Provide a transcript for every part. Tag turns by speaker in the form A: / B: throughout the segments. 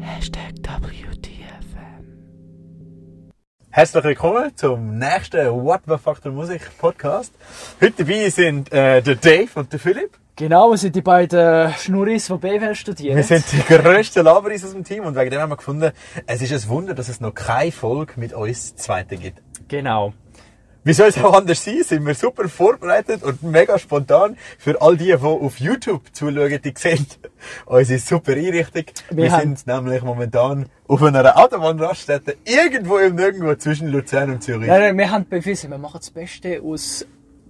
A: Hashtag WTFM.
B: Herzlich willkommen zum nächsten What the Fuck der Musik Podcast. Heute dabei sind äh, der Dave und der Philipp.
A: Genau, wir sind die beiden Schnurris, die BWL studieren.
B: Wir sind die grössten Laberis aus dem Team und wegen dem haben wir gefunden, es ist ein Wunder, dass es noch keine Folge mit uns zweite gibt.
A: Genau.
B: Wie soll es auch anders sein? Sind wir super vorbereitet und mega spontan für all die, die auf YouTube zuschauen, die sehen unsere super Einrichtung. Wir,
A: Wir
B: sind nämlich momentan auf einer Autobahnraststätte irgendwo im Nirgendwo zwischen Luzern und Zürich.
A: Nein, nein, wir haben bewiesen, wir machen das Beste aus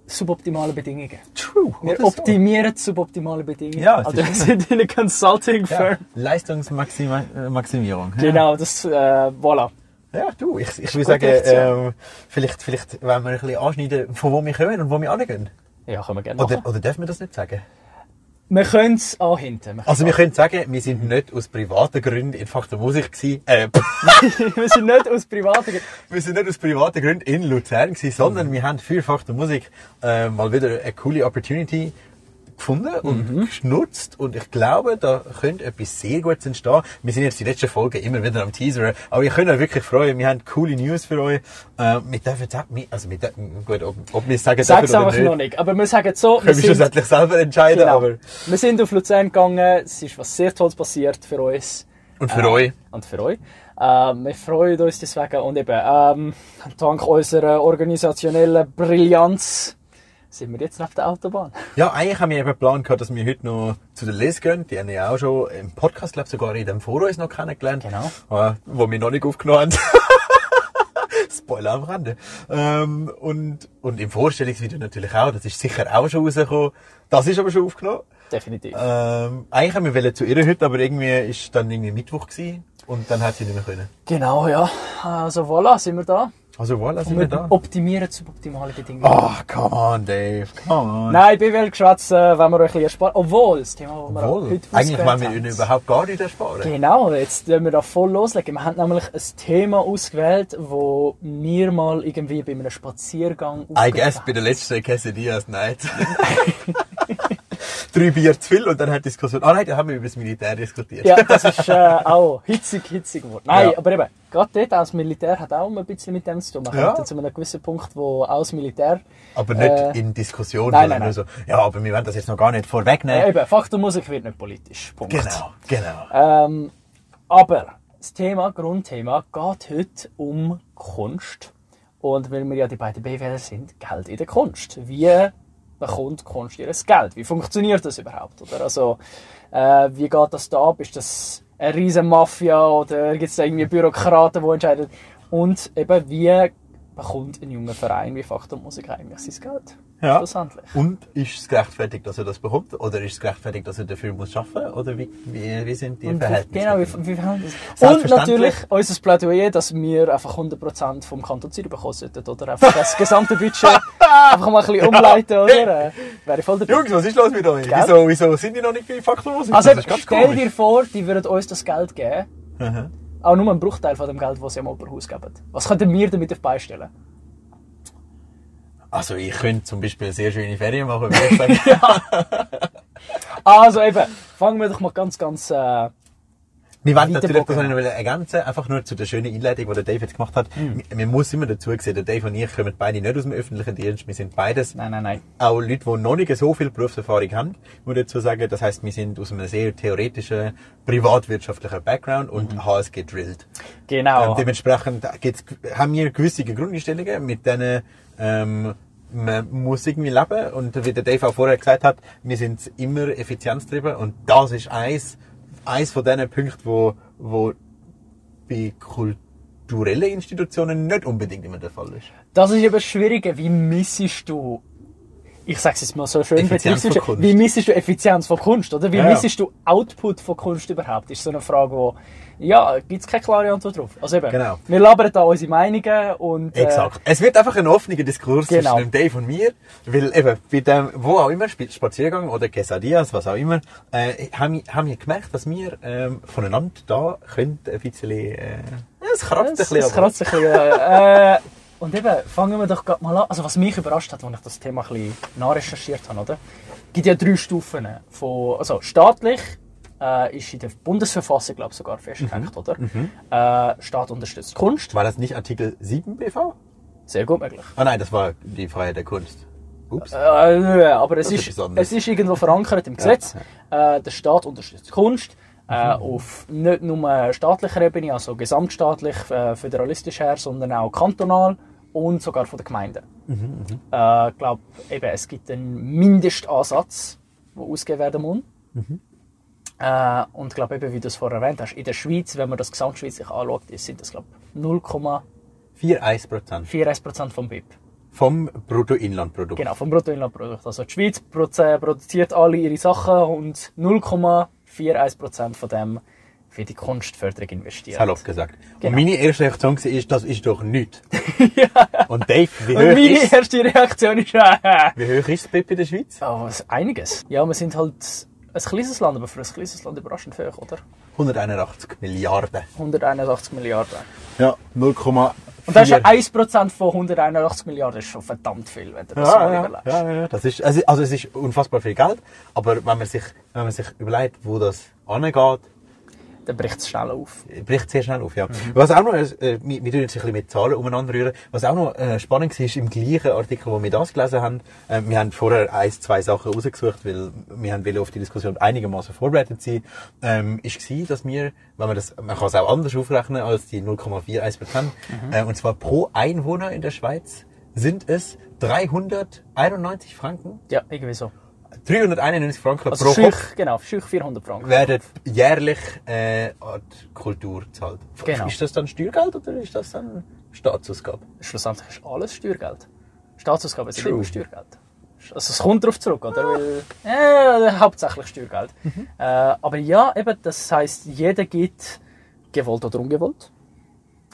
A: suboptimalen Bedingungen.
B: True.
A: Wir
B: oder so.
A: optimieren suboptimale Bedingungen.
B: Ja,
A: also wir sind in einer Consulting
B: Ja,
A: Firm.
B: Leistungsmaximierung.
A: Genau, das, äh, voilà.
B: Ja, du, ich, ich will
A: Gute
B: sagen, ähm, vielleicht, vielleicht wollen wir ein bisschen anschneiden, von wo wir kommen und wo wir angehen.
A: Ja, können wir gerne
B: Oder,
A: machen.
B: oder dürfen wir das nicht sagen?
A: Wir können es anhinten.
B: Also wir können sagen, wir sind nicht aus privaten Gründen in Fach der Musik gewesen. Äh,
A: wir sind nicht aus privaten...
B: wir sind nicht aus privaten Gründen in Luzern gewesen, sondern
A: Mhm.
B: wir haben für Fach der Musik äh, mal wieder eine coole Opportunity gefunden und
A: Mhm.
B: geschnutzt und ich glaube, da könnte etwas sehr Gutes entstehen. Wir sind jetzt die letzten Folgen immer wieder am Teasern, aber ihr könnt euch wirklich freuen, wir haben coole News für euch. Äh, wir dürfen jetzt also wir dürfen, gut, ob, ob wir es sagen
A: Sag's
B: dürfen
A: einfach
B: oder
A: noch
B: nicht,
A: nicht. Aber wir sagen es so, wir
B: können wir
A: sind,
B: schlussendlich selber entscheiden,
A: genau,
B: aber
A: wir sind auf Luzern gegangen, es ist was sehr Tolles passiert für uns.
B: und für
A: Äh,
B: euch.
A: Und für euch. Ähm, wir freuen uns deswegen und eben ähm, dank unserer organisationellen Brillanz sind wir jetzt auf der Autobahn.
B: Ja, eigentlich haben wir eben geplant gehabt, dass wir heute noch zu der Liz gehen. Die haben ja auch schon im Podcast, glaube sogar in dem Vor uns noch kennengelernt.
A: Genau.
B: Äh, wo wir noch nicht aufgenommen haben. Spoiler am Rande. Ähm, und, und im Vorstellungsvideo natürlich auch. Das ist sicher auch schon rausgekommen. Das ist aber schon aufgenommen.
A: Definitiv.
B: Ähm, eigentlich haben wir zu ihr heute, aber irgendwie ist dann irgendwie Mittwoch gewesen. Und dann hat sie nicht mehr können.
A: Genau, ja. Also voilà, sind wir da.
B: Also sind
A: Und
B: wir
A: wir
B: da.
A: optimieren suboptimale Bedingungen.
B: Oh, come on, Dave. Come on.
A: Nein, BWL geschwätzt, äh, wenn wir euch ein bisschen ersparen. Obwohl, das Thema, das wir
B: Wohl.
A: heute
B: Eigentlich wollen wir ihnen überhaupt gar nicht ersparen.
A: Genau, jetzt werden wir da voll loslegen. Wir haben nämlich ein Thema ausgewählt, wo mir mal irgendwie bei einem Spaziergang
B: I guess bei der letzten Quesadillas Night. Drei Bier zu viel und dann hat Diskussion. Ah nein, da haben wir über das Militär diskutiert.
A: Ja, das ist äh, auch hitzig, hitzig geworden. Nein,
B: Ja.
A: aber eben, gerade dort, auch das Militär hat auch ein bisschen mit dem zu tun. Man
B: Ja.
A: kommt zu einem gewissen Punkt, wo auch das Militär...
B: Aber nicht
A: Äh,
B: in Diskussion,
A: nein,
B: sondern
A: nein,
B: nur so, ja, aber wir werden das jetzt noch gar nicht vorwegnehmen.
A: Äh, eben, Faktenmusik wird nicht politisch. Punkt.
B: Genau, genau.
A: Ähm, aber das Thema, Grundthema, geht heute um Kunst. Und weil wir ja die beiden BWL sind, Geld in der Kunst. Wie bekommt Kunst ihr Geld? Wie funktioniert das überhaupt? Oder? Also, äh, wie geht das da ab? Ist das eine riesen Mafia oder gibt es irgendwie Bürokraten, die entscheiden? Und eben, wie bekommt ein junger Verein wie Faktor Musik eigentlich sein Geld?
B: Ja.
A: Schlussendlich.
B: Und ist es gerechtfertigt, dass er das bekommt? Oder ist es gerechtfertigt, dass er dafür muss arbeiten? Oder wie, wie, wie sind die
A: Und
B: Verhältnisse?
A: genau, wie, wie verhältnis Und natürlich unser Plädoyer, dass wir einfach 100% vom Kanton Zürich bekommen sollten, oder einfach das gesamte Budget einfach mal ein bisschen umleiten, oder? Wäre voll dabei.
B: Jungs, was ist los mit euch?
A: Gell?
B: Wieso, wieso sind die noch nicht bei Faktormusik?
A: Also
B: das ist ganz
A: stell
B: komisch.
A: dir vor, die würden uns das Geld geben,
B: Mhm.
A: Auch nur einen Bruchteil von dem Geld, das sie am Operhaus geben. Was könnten wir damit auf die Beine stellen?
B: Also ich könnte zum Beispiel sehr schöne Ferien machen, würde ich sagen.
A: Also eben, fangen wir doch mal ganz, ganz... Äh,
B: Wir wollen natürlich, das noch ergänzen, einfach nur zu der schönen Einleitung, die der Dave jetzt gemacht hat.
A: Mhm.
B: Man muss immer dazu sehen, der Dave und ich kommen beide nicht aus dem öffentlichen Dienst. Wir sind beides
A: nein, nein, nein.
B: auch Leute, die noch nicht so viel Berufserfahrung haben, muss ich dazu sagen. Das heißt, wir sind aus einem sehr theoretischen, privatwirtschaftlichen Background und
A: Mhm.
B: HSG drilled.
A: Genau.
B: Ähm, dementsprechend haben wir gewisse Grundeinstellungen, mit denen ähm, man muss irgendwie leben. Und wie der Dave auch vorher gesagt hat, wir sind immer effizienztrieben und das ist eins, eins von diesen Punkten, wo, wo bei kulturellen Institutionen nicht unbedingt immer der Fall ist.
A: Das ist eben schwieriger. Wie missest du, ich sag's jetzt mal so schön, wie missest du Effizienz von Kunst, oder? Wie
B: Ja,
A: missest du Output von Kunst überhaupt? Ist so eine Frage, wo, ja, gibt's keine klare Antwort drauf. Also eben,
B: Genau.
A: wir labern da unsere Meinungen und, äh,
B: Exakt. Es wird einfach ein offener Diskurs
A: Genau.
B: zwischen dem Dave und mir, weil eben bei dem, wo auch immer, Sp- Spaziergang oder Quesadillas, was auch immer, äh, haben, wir- haben wir gemerkt, dass wir ähm, voneinander da können ein bisschen, äh, es kratzt ein bisschen.
A: es kratzt ein bisschen, äh, und eben, fangen wir doch grad mal an. Also was mich überrascht hat, als ich das Thema ein bisschen nachrecherchiert habe, oder? Es gibt ja drei Stufen. Von, also staatlich äh, ist in der Bundesverfassung, glaube ich, sogar festgelegt, oder? Äh, Staat unterstützt Kunst.
B: War das nicht Artikel 7 BV?
A: Sehr gut möglich.
B: Ah nein, das war die Freiheit der Kunst. Ups.
A: Äh, aber es
B: ist
A: ist, es ist irgendwo verankert im Gesetz. Äh, der Staat unterstützt Kunst. Äh,
B: Mhm.
A: auf nicht nur staatlicher Ebene, also gesamtstaatlich, äh, föderalistisch her, sondern auch kantonal und sogar von den Gemeinden.
B: Mhm,
A: Äh, ich glaube, eben, es gibt einen Mindestansatz, der ausgegeben werden muss.
B: Mhm.
A: Äh, und ich glaube, eben, wie du es vorher erwähnt hast, in der Schweiz, wenn man das gesamtschweizlich anschaut, sind das, glaube ich, 0,41
B: 4 1 Prozent
A: vom BIP.
B: vom Bruttoinlandprodukt.
A: Genau, vom Bruttoinlandprodukt. Also die Schweiz produziert alle ihre Sachen und 0,41% von dem für die Kunstförderung investiert.
B: Salopp gesagt.
A: Genau.
B: Und meine erste Reaktion war, ist, das ist doch nichts. Und Dave, wie
A: Und
B: hoch,
A: meine
B: ist,
A: erste Reaktion ist,
B: wie hoch ist das BIP in der Schweiz?
A: oh, einiges. Ja, wir sind halt ein kleines Land, aber für ein kleines Land überraschend hoch, oder?
B: 181 Milliarden.
A: 181 Milliarden.
B: Ja, 0,4.
A: Und das ist ja 1% von 181 Milliarden, das ist schon verdammt viel, wenn du das so
B: ja, ja,
A: überlegst.
B: ja, ja, das ist, also, also es ist unfassbar viel Geld, aber wenn man sich, wenn man sich überlegt, wo das angeht,
A: Dann bricht es schnell auf.
B: bricht sehr schnell auf, ja. Was auch noch, äh, wir, wir tun jetzt ein bisschen mit Zahlen umeinander rühren, was auch noch äh, spannend war, ist im gleichen Artikel, wo wir das gelesen haben, äh, wir haben vorher ein, zwei Sachen rausgesucht, weil wir haben auf die Diskussion einigermaßen vorbereitet sein, ähm, ist gewesen, dass wir, wenn man das, man kann es auch anders aufrechnen als die 0,41 Prozent, äh, und zwar pro Einwohner in der Schweiz sind es 391 Franken,
A: Ja, irgendwie so.
B: 391 Franken
A: Also
B: pro
A: Schüch,
B: Kopf
A: genau, Schüch 400 Franken.
B: werden jährlich äh, an die Kultur gezahlt.
A: Genau.
B: Ist das dann Steuergeld oder ist das dann Staatsausgabe?
A: Schlussendlich ist alles Steuergeld. Staatsausgaben sind
B: True.
A: immer Steuergeld. Also es kommt darauf zurück, oder? Weil, äh, hauptsächlich Steuergeld. Äh, aber ja, eben, das heißt, jeder gibt, gewollt oder ungewollt,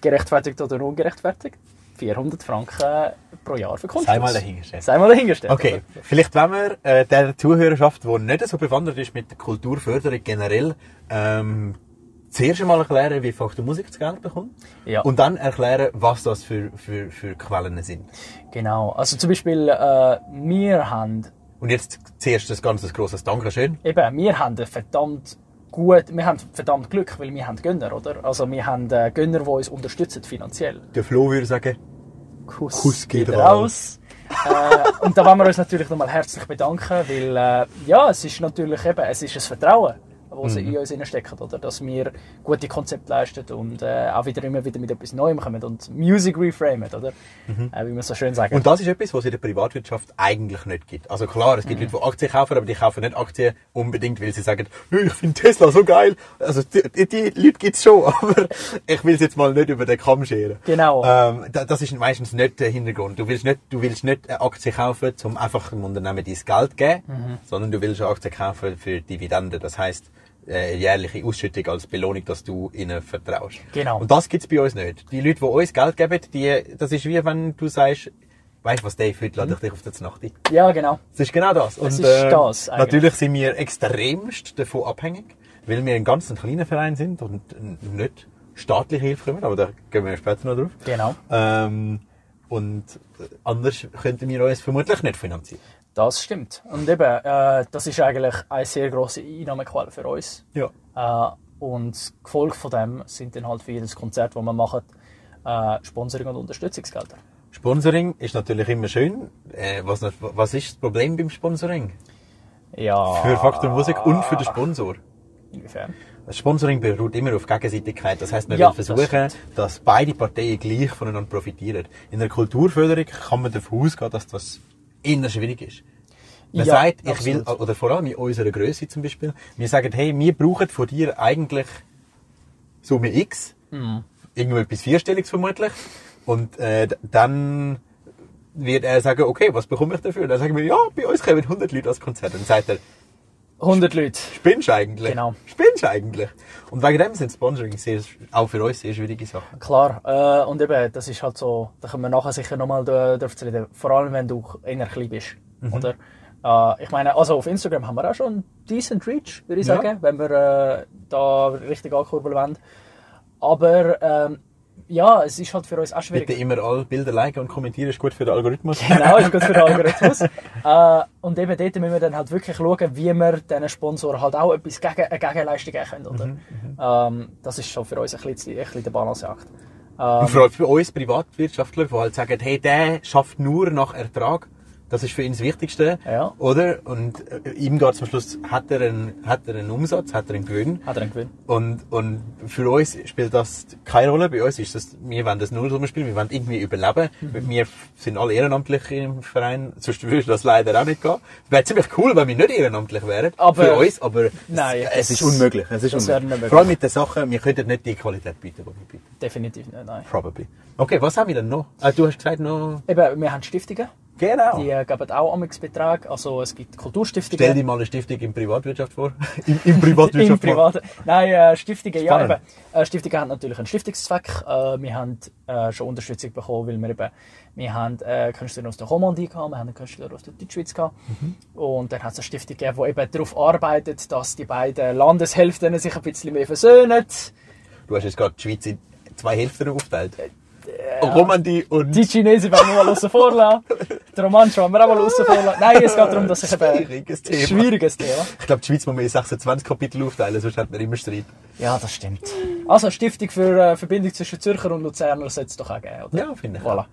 A: gerechtfertigt oder ungerechtfertigt, 400 Franken pro Jahr für Kunst.
B: Sei mal dahingestellt.
A: Sei mal dahingestellt.
B: Okay, vielleicht wenn wir äh, der Zuhörerschaft, die nicht so bewandert ist mit der Kulturförderung generell, ähm, zuerst einmal erklären, wie Faktor Musik das Geld bekommt.
A: Ja.
B: Und dann erklären, was das für, für, für Quellen sind.
A: Genau. Also zum Beispiel, äh, wir haben
B: Und jetzt zuerst das ganze grosses Dankeschön.
A: Eben, wir haben einen verdammt gut, wir haben verdammt Glück, weil wir haben Gönner, oder? Also wir haben äh, Gönner, die uns unterstützen finanziell.
B: Der Flo würde sagen,
A: Kuss,
B: Kuss geht
A: raus. äh, und da wollen wir uns natürlich nochmal herzlich bedanken, weil äh, ja, es ist natürlich eben, es ist ein Vertrauen, das sie in uns stecken, oder? Dass wir gute Konzepte leisten und äh, auch wieder immer wieder mit etwas Neuem kommen und Music reframen, oder? Äh, wie man so schön sagt.
B: Und das ist etwas, was es in der Privatwirtschaft eigentlich nicht gibt. Also klar, es gibt Leute, die Aktien kaufen, aber die kaufen nicht Aktien unbedingt, weil sie sagen, «Hey, ich finde Tesla so geil. Also die, die, Leute gibt's schon, aber ich will es jetzt mal nicht über den Kamm scheren.
A: Genau.
B: Ähm, da- das ist meistens nicht der Hintergrund. Du willst nicht, du willst nicht eine Aktie kaufen, um einfach dem Unternehmen dein Geld zu geben,
A: Mhm.
B: sondern du willst eine Aktie kaufen für Dividende. Das heißt, äh, jährliche Ausschüttung als Belohnung, dass du ihnen vertraust.
A: Genau.
B: Und das gibt's bei uns nicht. Die Leute, die uns Geld geben, die, das ist wie wenn du sagst, weißt du was, Dave, heute lade ich dich auf der Nacht ein.
A: ja, genau.
B: Das ist genau das. Und,
A: ist das eigentlich.
B: natürlich sind wir extremst davon abhängig, weil wir ein ganz kleiner Verein sind und nicht staatliche Hilfe bekommen, aber da gehen wir später noch drauf.
A: Genau.
B: Ähm, und äh, anders könnten wir uns vermutlich nicht finanzieren.
A: Das stimmt. Und eben, äh, das ist eigentlich eine sehr grosse Einnahmequelle für uns.
B: Ja.
A: Äh, und Gefolge von dem sind dann halt für jedes Konzert, das wir machen, äh, Sponsoring und Unterstützungsgelder.
B: Sponsoring ist natürlich immer schön. Äh, was, was ist das Problem beim Sponsoring?
A: Ja.
B: Für Faktor Musik und für den Sponsor.
A: Inwiefern?
B: Das Sponsoring beruht immer auf Gegenseitigkeit. Das heißt, man
A: Ja,
B: will
A: das
B: versuchen, dass beide Parteien gleich voneinander profitieren. In der Kulturförderung kann man davon ausgehen, dass das eher schwierig ist. Man
A: Ja,
B: sagt, ich will,
A: absolut.
B: oder vor allem in unserer Größe zum Beispiel, wir sagen, hey, wir brauchen von dir eigentlich Summe X,
A: Mhm.
B: irgendwo etwas Vierstelliges vermutlich, und äh, dann wird er sagen, okay, was bekomme ich dafür? Dann sagen wir, ja, bei uns kommen 100 Leute als Konzert. Dann sagt er,
A: 100 Leute.
B: Spinnst du eigentlich?
A: Genau.
B: Spinnst du eigentlich? Und wegen dem sind Sponsoring sehr, auch für uns sehr schwierige Sachen.
A: Klar. Äh, und eben, das ist halt so, da können wir nachher sicher nochmal darauf zu reden. Vor allem, wenn du eher klein bist.
B: Mhm.
A: Oder? Äh, ich meine, also auf Instagram haben wir auch schon einen decent Reach, würde ich
B: Ja.
A: sagen, wenn wir äh, da richtig ankurbeln wollen. Aber ähm, ja, es ist halt für uns auch schwierig.
B: Bitte immer alle Bilder liken und kommentieren, ist gut für den Algorithmus.
A: Genau, ist gut für den Algorithmus. äh, und eben dort müssen wir dann halt wirklich schauen, wie wir diesen Sponsoren halt auch etwas gegen, eine Gegenleistung geben können. Oder?
B: Mhm,
A: Ähm, das ist schon für uns ein bisschen, ein bisschen der Balanceakt.
B: Und vor allem für uns Privatwirtschaftler, die halt sagen, hey, der schafft nur nach Ertrag. Das ist für ihn das Wichtigste.
A: Ja.
B: Oder? Und äh, ihm geht zum Schluss, hat er, einen, hat er einen Umsatz, hat er einen Gewinn.
A: Hat er einen Gewinn?
B: Und, und für uns spielt das keine Rolle. Bei uns ist das, wir wollen das Nullsummenspiel, wir wollen irgendwie überleben.
A: Mhm.
B: Wir sind alle ehrenamtlich im Verein, sonst würde das leider auch nicht gehen. Wäre ziemlich cool, wenn wir nicht ehrenamtlich wären.
A: Aber-
B: für uns, aber
A: Nein,
B: es, es ist unmöglich. Es ist unmöglich.
A: nicht möglich.
B: Vor allem mit den Sachen, wir könnten nicht die Qualität bieten, die wir bieten.
A: Definitiv nicht, nein.
B: Probably. Okay, was haben wir denn noch? Ah, du hast gesagt noch...
A: Eben, wir haben Stiftungen,
B: Genau.
A: die äh, geben auch Amix-Betrag. Also es gibt Kulturstiftungen.
B: Stell dir mal eine Stiftung in Privatwirtschaft vor. Im, im
A: Im
B: Privatwirtschaft vor.
A: Privaten. Nein, äh, Stiftungen, ja, eben. Äh, Stiftungen haben natürlich einen Stiftungszweck. Äh, wir haben äh, schon Unterstützung bekommen, weil wir eben, wir haben äh, Künstler aus der Romandie gehabt, wir haben einen Künstler aus der Deutschschweiz gehabt.
B: Mhm.
A: Und dann hat es eine Stiftung gegeben, die eben darauf arbeitet, dass die beiden Landeshälften sich ein bisschen mehr versöhnen.
B: Du hast jetzt gerade die Schweiz in zwei Hälften aufgeteilt. Romandie und...
A: Die Chinesen werden wir mal außen vor lassen. Die Romanschen wollen wir auch mal außen vor lassen. Nein, es geht darum, dass ich eben...
B: Schwieriges Thema.
A: Schwieriges Thema.
B: Ich glaube, die Schweiz muss in 26 Kapitel aufteilen, sonst hat man immer Streit.
A: Ja, das stimmt. Also, Stiftung für äh, Verbindung zwischen Zürcher und Luzerner sollte es doch auch geben, oder?
B: Ja, finde ich
A: Voilà.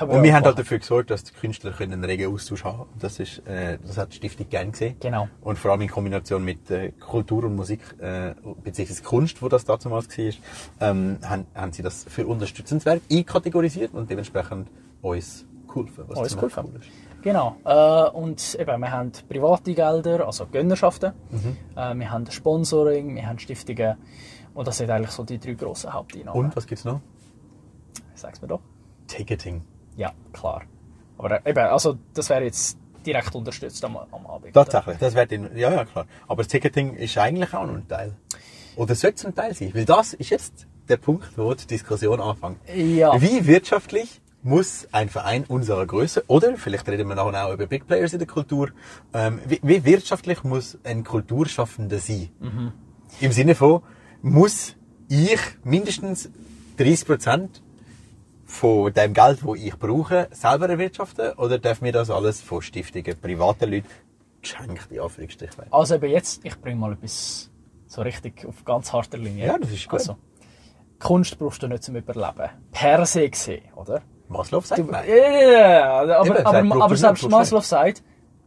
B: Und wir haben halt dafür gesorgt, dass die Künstler einen regen Austausch haben können. Das, ist, äh, das hat die Stiftung gern gesehen.
A: Genau.
B: Und vor allem in Kombination mit äh, Kultur und Musik, äh, beziehungsweise Kunst, wo das damals war, ähm, haben, haben sie das für unterstützenswert einkategorisiert und dementsprechend uns geholfen. Was
A: Uns geholfen.
B: cool ist.
A: Genau. Äh, und eben, wir haben private Gelder, also Gönnerschaften.
B: Mhm.
A: Äh, wir haben Sponsoring, wir haben Stiftungen. Und das sind eigentlich so die drei grossen Haupteinnahmen.
B: Und was gibt's noch?
A: Sag's mir doch.
B: Ticketing.
A: Ja, klar. Aber äh, eben, also das wäre jetzt direkt unterstützt am, am Abend.
B: Tatsächlich, das in, ja, ja, klar. Aber das Ticketing ist eigentlich auch noch ein Teil. Oder sollte es ein Teil sein? Weil das ist jetzt der Punkt, wo die Diskussion anfängt.
A: Ja.
B: Wie wirtschaftlich muss ein Verein unserer Größe, oder vielleicht reden wir nachher auch über Big Players in der Kultur, ähm, wie, wie wirtschaftlich muss ein Kulturschaffender sein?
A: Mhm.
B: Im Sinne von, muss ich mindestens 30 Prozent von dem Geld, das ich brauche, selber erwirtschaften? Oder darf mir das alles von Stiftungen, privaten Leuten geschenkt, in Anführungsstrichen werden?
A: Also eben jetzt, ich bringe mal etwas so richtig auf ganz harter Linie.
B: Ja, das ist gut.
A: Also, Kunst brauchst du nicht zum Überleben. Per se gesehen, oder?
B: Maslow sagt nein.
A: ja, aber,
B: Eben, sagt
A: aber, aber
B: Proportion,
A: selbst. Maslow sagt,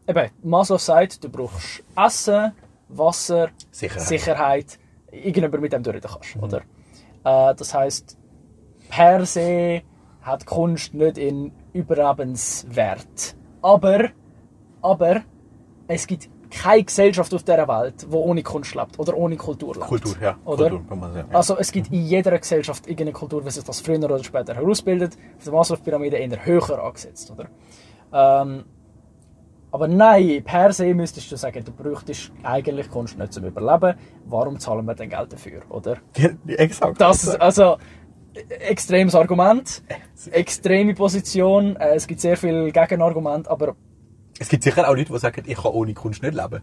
A: eben, Maslow sagt, du brauchst Essen, Wasser,
B: Sicherheit.
A: Sicherheit irgendjemand mit dem du reden kannst, oder? Äh, das heißt, per se hat Kunst nicht in Überlebenswert. Aber, aber, es gibt keine Gesellschaft auf dieser Welt, die ohne Kunst lebt oder ohne Kultur lebt.
B: Kultur, ja.
A: Oder?
B: Kultur, kann man sagen. Ja.
A: Also es gibt in jeder Gesellschaft irgendeine Kultur, wie sich das früher oder später herausbildet. Auf der Maslow-Pyramide eher höher angesetzt, oder? Ähm, aber nein, per se müsstest du sagen, du bräuchtest eigentlich Kunst nicht zum Überleben. Warum zahlen wir denn Geld dafür, oder?
B: Exakt.
A: Das also extremes Argument, extreme Position. Äh, es gibt sehr viel Gegenargument, aber
B: Es gibt sicher auch Leute, die sagen, ich kann ohne Kunst nicht leben.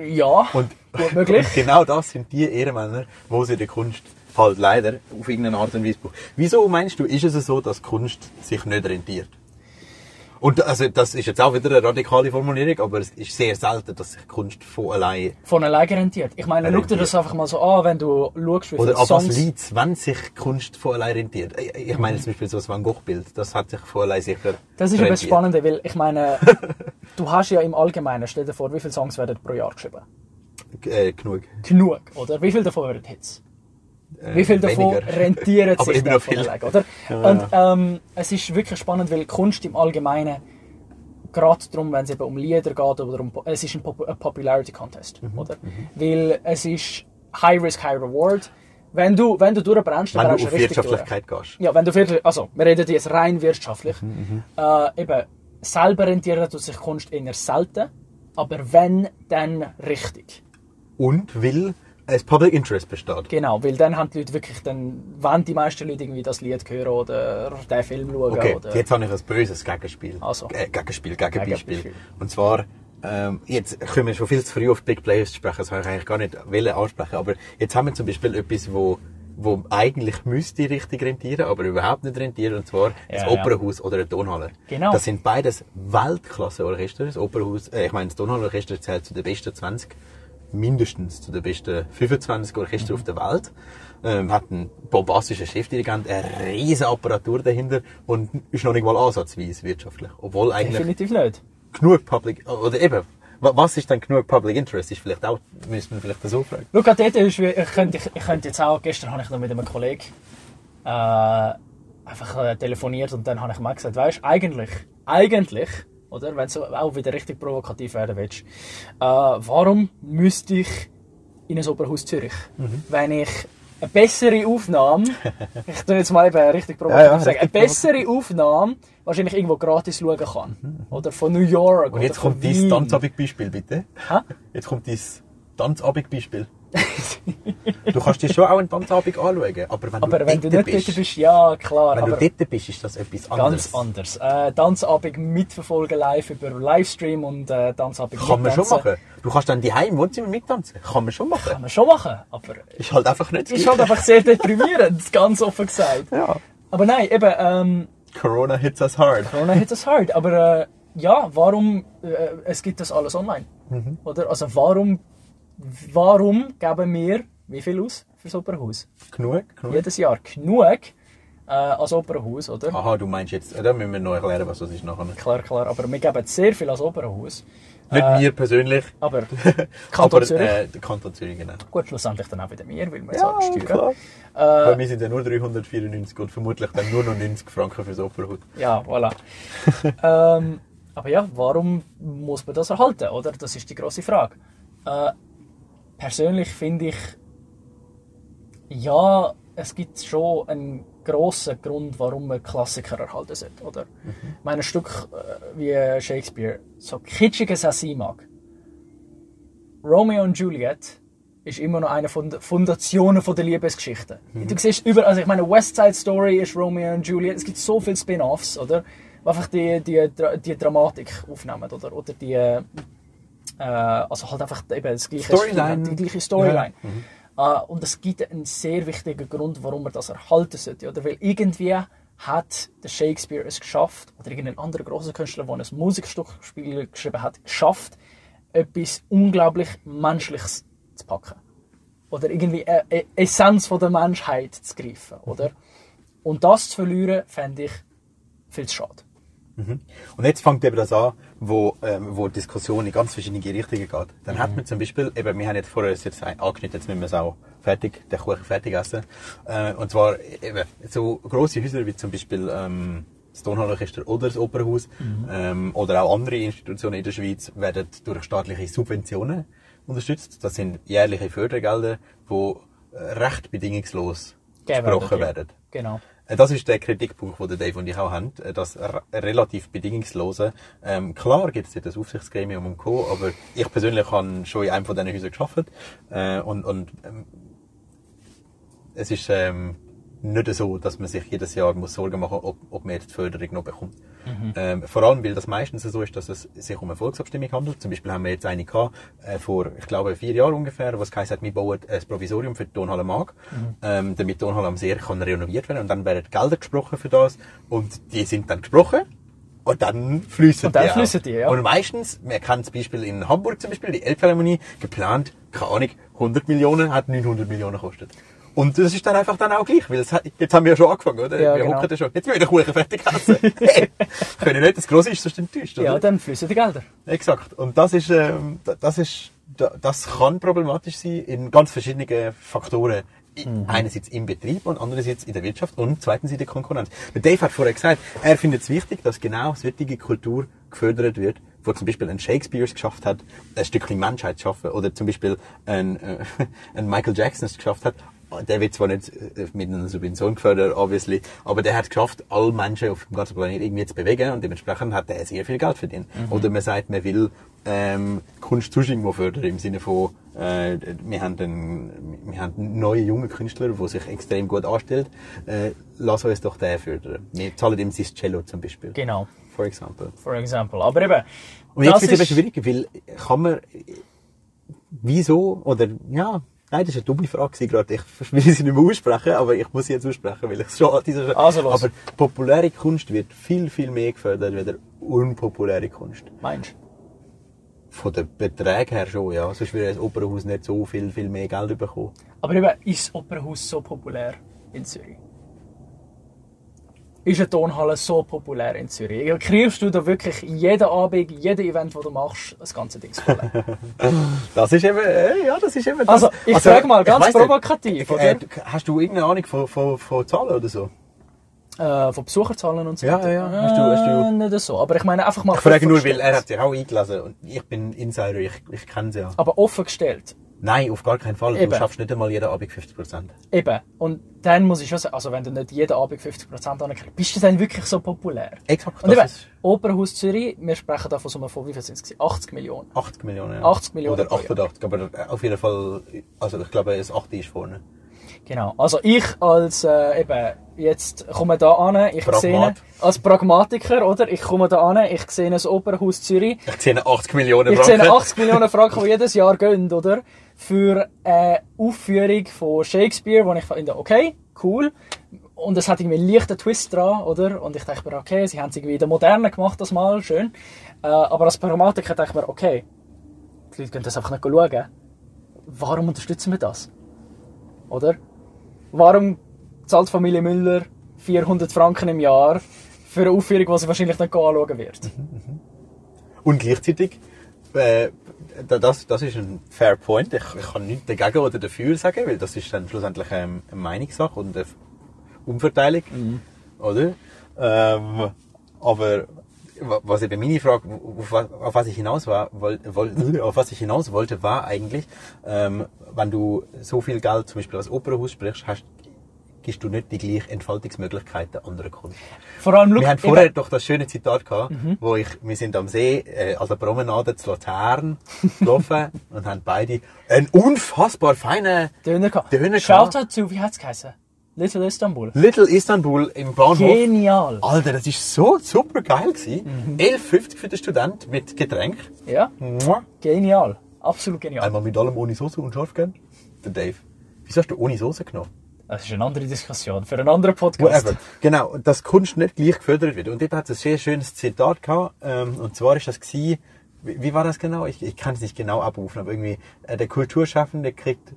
A: ja,
B: Und,
A: gut möglich.
B: und genau das sind die Ehrenmänner, die sie der Kunst halt leider auf irgendeine Art und Weise brauchen. Wieso meinst du, ist es so, dass Kunst sich nicht rentiert? Und also, das ist jetzt auch wieder eine radikale Formulierung, aber es ist sehr selten, dass sich Kunst von allein
A: Von alleine rentiert. Ich meine, schau dir das einfach mal so an, wenn du schaust, wie viele
B: Oder an was liegt wenn sich Kunst von allein rentiert? Ich- meine zum Beispiel so das Van Gogh-Bild, das hat sich von allein sicher
A: Das ist eben das
B: rentiert.
A: Spannende, weil ich meine, du hast ja im Allgemeinen, stell dir vor, wie viele Songs werden pro Jahr geschrieben?
B: Äh, genug.
A: Genug, oder? Wie viel davon werden Hits? Wie viel davon
B: weniger.
A: rentieren
B: Aber
A: sich
B: immer noch
A: von
B: viel.
A: alleine, oder? Und ähm, es ist wirklich spannend, weil Kunst im Allgemeinen, gerade darum, wenn es eben um Lieder geht oder um, es ist ein, Pop ein Popularity Contest,
B: Mhm,
A: oder? Weil es ist High Risk, High Reward. Wenn du, wenn du durchbrennst, dann
B: Wenn
A: brennst
B: du auf
A: richtig durch.
B: Wirtschaftlichkeit gehst.
A: Ja, wenn du wirklich, also, wir reden jetzt rein wirtschaftlich. Äh, eben, selber rentiert tut sich Kunst eher selten, aber wenn, dann richtig.
B: Und will ein Public Interest besteht.
A: Genau, weil dann haben die Leute wirklich, dann wollen die meisten Leute irgendwie das Lied hören oder den Film schauen.
B: Okay,
A: oder
B: jetzt habe ich ein böses Gegenspiel.
A: Also.
B: Äh, Gegenspiel, Gegenbeispiel.
A: Gegenbeispiel.
B: Und zwar, ähm, jetzt können wir schon viel zu früh auf Big Players sprechen, das habe ich eigentlich gar nicht wollen ansprechen, aber jetzt haben wir zum Beispiel etwas, wo wo eigentlich müsste richtig rentieren, aber überhaupt nicht rentieren, und zwar
A: Ja,
B: das
A: ja.
B: Opernhaus oder eine Tonhalle.
A: Genau.
B: Das sind beides Weltklasse-Orchester. Das Opernhaus, äh, ich meine, das Tonhallenorchester zählt zu den besten 20, mindestens zu den besten 25 Orchestern
A: Mhm.
B: auf der Welt. Ähm, hat einen bombastischen Chefdirigent, eine riesige Apparatur dahinter und ist noch nicht mal ansatzweise wirtschaftlich. Obwohl eigentlich
A: Definitiv nicht.
B: genug Public, oder eben, wa- was ist dann genug Public Interest? Ist vielleicht auch, müssen wir vielleicht so fragen.
A: Schau, dort ist, ich könnte, ich, ich könnte jetzt auch, gestern habe ich noch mit einem Kollegen äh, einfach äh, telefoniert und dann habe ich mal gesagt, weißt eigentlich, eigentlich, oder, wenn du auch wieder richtig provokativ werden willst, äh, warum müsste ich in ein Oberhaus Zürich, wenn ich eine bessere Aufnahme, ich tue jetzt mal eben richtig provokativ
B: Ja, ja,
A: sagen, eine bessere Aufnahme wahrscheinlich irgendwo gratis schauen kann. Oder von New York.
B: Und jetzt kommt dein. Tanzabend-Beispiel, bitte.
A: Hä?
B: Jetzt kommt dein Tanzabend-Beispiel. du kannst dir schon auch einen Tanzabend anschauen, aber wenn
A: Aber
B: du
A: wenn du nicht dort bist, ja klar.
B: wenn
A: aber
B: du dort bist, ist das etwas anderes.
A: Ganz anders. Äh, Tanzabend mitverfolgen live über Livestream und äh, Tanzabend
B: Kann man schon machen. Du kannst dann die Heim Wohnzimmer mittanzen. Kann man schon
A: Kann
B: machen.
A: man schon machen, aber
B: Ist halt einfach nicht
A: ist halt einfach sehr deprimierend, ganz offen gesagt.
B: Ja.
A: Aber nein, eben, ähm,
B: Corona hits us hard.
A: Corona hit us hard. Aber äh, ja, warum, äh, es gibt das alles online.
B: Mhm.
A: Oder? Also warum, warum geben wir wie viel aus fürs Opernhaus?
B: Genug, genug.
A: Jedes Jahr genug äh, als Opernhaus, oder?
B: Aha, du meinst jetzt, da müssen wir noch erklären, was das ist nachher.
A: Klar, klar, aber wir geben sehr viel als Opernhaus.
B: Nicht
A: Äh,
B: wir persönlich,
A: Aber Kanton
B: aber
A: Zürich,
B: äh, der Kanton Zürich, genau.
A: gut, schlussendlich dann auch wieder wir, weil wir es auch steuern. Äh,
B: Weil wir sind ja nur 394 und vermutlich dann nur noch 90 Franken fürs Opernhaus.
A: Ja, voilà. ähm, aber ja, warum muss man das erhalten, oder? Das ist die große Frage. Äh, persönlich finde ich, ja, es gibt schon einen grossen Grund, warum man Klassiker erhalten sollte, oder? Ich meine, ein Stück äh, wie Shakespeare, so kitschig es auch sein mag, Romeo und Juliet ist immer noch eine von den Fundationen von der Liebesgeschichte. Du siehst über, also ich meine, West Side Story ist Romeo und Juliet. Es gibt so viele Spin-offs, oder? Die einfach die, die, die Dramatik aufnehmen, oder? Oder die, äh, also halt einfach eben das gleiche
B: Storyline.
A: die gleiche Storyline. Äh, und es gibt einen sehr wichtigen Grund, warum man das erhalten sollte, oder? Weil irgendwie hat der Shakespeare es geschafft, oder irgendein anderer großer Künstler, der ein Musikstück geschrieben hat, geschafft, etwas unglaublich Menschliches zu packen. Oder irgendwie eine eine Essenz von der Menschheit zu greifen, oder? Und das zu verlieren, fände ich viel zu schade.
B: Und jetzt fängt eben das an, wo, ähm, wo die Diskussion in ganz verschiedene Richtungen geht. Dann hat man zum Beispiel, eben, wir haben jetzt vorher jetzt angeschnitten, jetzt müssen wir es auch fertig, den Kuchen fertig essen. Äh, und zwar eben so grosse Häuser wie zum Beispiel ähm, das Tonhallenorchester oder das Opernhaus ähm, oder auch andere Institutionen in der Schweiz werden durch staatliche Subventionen unterstützt. Das sind jährliche Fördergelder, die äh, recht bedingungslos gesprochen
A: werden, ja.
B: werden.
A: Genau.
B: Äh, Das ist der Kritikpunkt, den Dave und ich auch haben. äh, Das re- relativ bedingungslose. Ähm, klar gibt es dort das Aufsichtsgremium und Co., aber ich persönlich habe schon in einem von diesen Häusern gearbeitet. Äh, und und ähm, es ist ähm, nicht so, dass man sich jedes Jahr muss Sorgen machen ob, ob man jetzt die Förderung noch bekommt. Ähm, vor allem, weil das meistens so ist, dass es sich um eine Volksabstimmung handelt. Zum Beispiel haben wir jetzt eine gehabt, äh, vor, ich glaube, vier Jahren ungefähr, was geheißen hat, wir bauen ein Provisorium für die Tonhalle Mag, ähm, damit die Tonhalle am See kann renoviert werden. Und dann werden Gelder gesprochen für das. Und die sind dann gesprochen. Und dann fließen
A: Und dann
B: die.
A: fließen die, ja.
B: Und meistens, man kennt das Beispiel in Hamburg zum Beispiel, die Elbphilharmonie, geplant, keine Ahnung, 100 Millionen, hat 900 Millionen gekostet. Und das ist dann einfach dann auch gleich, weil hat, jetzt haben wir ja schon angefangen, oder?
A: Ja,
B: wir
A: genau.
B: hocken schon. Jetzt will ich den Kuchen fertig essen. hey, können nicht, das Grosse ist sonst enttäuscht, oder?
A: Ja, dann fließen die Gelder.
B: Exakt. Und das ist, ähm, da- das ist, da- das kann problematisch sein in ganz verschiedenen Faktoren. I- Einerseits im Betrieb und andererseits in der Wirtschaft und zweitens in der Konkurrenz. Der Dave hat vorher gesagt, er findet es wichtig, dass genau solche Kultur gefördert wird, wo zum Beispiel ein Shakespeare es geschafft hat, ein Stückchen Menschheit zu schaffen, oder zum Beispiel ein, äh, ein Michael Jackson es geschafft hat, der wird zwar nicht äh, mit einer Subvention gefördert, obviously, aber der hat es geschafft, alle Menschen auf dem ganzen Planeten irgendwie zu bewegen und dementsprechend hat er sehr viel Geld verdient. Oder man sagt, man will ähm, Kunst sonst irgendwo fördern, im Sinne von, äh, wir, haben einen, wir haben einen neuen jungen Künstler, der sich extrem gut anstellt, äh, lass uns doch den fördern. Wir zahlen ihm sein Cello zum Beispiel.
A: Genau.
B: For example.
A: For example. Aber eben,
B: Und jetzt wird es eben
A: ist-
B: schwierig, weil kann man, wieso, oder, ja, Nein, das war eine dumme Frage gerade. Ich will sie nicht mehr aussprechen, aber ich muss sie jetzt aussprechen, weil ich es schon an
A: Also los.
B: Aber populäre Kunst wird viel, viel mehr gefördert als unpopuläre Kunst.
A: Meinst du?
B: Von den Beträgen her schon, ja. Sonst würde das Opernhaus nicht so viel, viel mehr Geld bekommen.
A: Aber eben, ist das Opernhaus so populär in Zürich? Ist eine Tonhalle so populär in Zürich? Kriegst du da wirklich jeden Abend, jeden Event, das du machst, das ganze Ding voll?
B: Das ist eben, äh, ja, das ist eben das.
A: Also, ich frage mal ganz
B: nicht,
A: provokativ?
B: Äh, hast du irgendeine Ahnung von, von, von Zahlen oder so?
A: Äh, von Besucherzahlen und so
B: Ja, ja, ja. Hast du- hast du-
A: Äh, nicht so, aber ich meine einfach mal
B: Ich frage nur, weil er hat ja auch eingelesen und ich bin Insider, ich, ich kenne sie ja.
A: Aber offen gestellt.
B: Nein, auf gar keinen Fall.
A: Eben.
B: Du schaffst nicht einmal jeden Abend 50%.
A: Eben. Und dann muss ich schon sagen, also wenn du nicht jeden Abend 50% ankriegst, bist du dann wirklich so populär?
B: Exakt,
A: Und eben,
B: ist
A: Opernhaus Zürich, wir sprechen da von so von wie viel sind es? gewesen? 80 Millionen.
B: 80 Millionen. Ja.
A: 80 Millionen
B: Oder
A: pro Jahr.
B: 88, aber äh, auf jeden Fall, also ich glaube, das 8 ist vorne.
A: Genau. Also ich als, äh, eben, jetzt komme da an, ich
B: Pragmat.
A: sehe, als Pragmatiker, oder? Ich komme da an, ich sehe ein Opernhaus Zürich,
B: Ich zähle 80 Millionen
A: Ich sehe
B: Franken.
A: 80 Millionen Franken, die jedes Jahr gehen, oder? Für eine Aufführung von Shakespeare, wo ich finde, okay, cool. Und es hat irgendwie einen leichten Twist dran, oder? Und ich dachte mir, okay, sie haben es irgendwie in der Moderne gemacht, das mal, schön. Äh, aber als Pragmatiker dachte ich mir, okay, die Leute können das einfach nicht schauen. Warum unterstützen wir das? Oder? Warum zahlt Familie Müller 400 Franken im Jahr für eine Aufführung, die sie wahrscheinlich nicht anschauen wird?
B: Und gleichzeitig, äh, da- das, das ist ein fair point. Ich, ich kann nichts dagegen oder dafür sagen, weil das ist dann schlussendlich ähm, eine Meinungssache und eine Umverteilung, oder? Ähm, aber wa- was eben meine Frage, auf, auf was ich hinaus war, woll, woll, auf was ich hinaus wollte, war eigentlich, ähm, wenn du so viel Geld zum Beispiel als Opernhaus sprichst, hast, gibst du nicht die gleichen Entfaltungsmöglichkeiten anderer Kunden.
A: Vor allem, schau,
B: Wir haben vorher doch das schöne Zitat gehabt,
A: Mhm.
B: wo ich, wir sind am See, äh, an der Promenade zu Luzern gelaufen und haben beide einen unfassbar feinen
A: Döner gehabt.
B: Döner gehabt.
A: Shoutout zu, wie hat's geheißen? Little Istanbul.
B: Little Istanbul im Bahnhof.
A: Genial.
B: Alter, das ist so super geil gewesen.
A: Mhm.
B: 11,50 für den Student mit Getränk.
A: Ja,
B: Mua.
A: genial. Absolut genial.
B: Einmal mit allem ohne Soße und scharf gern. Der Dave. Wieso hast du ohne Soße genommen?
A: Das ist eine andere Diskussion für einen anderen Podcast.
B: Whatever. Genau, dass Kunst nicht gleich gefördert wird. Und dort hat es ein sehr schönes Zitat gehabt. Ähm, und zwar ist das gewesen, wie, wie war das genau? Ich, ich kann es nicht genau abrufen, aber irgendwie, äh, der Kulturschaffende kriegt,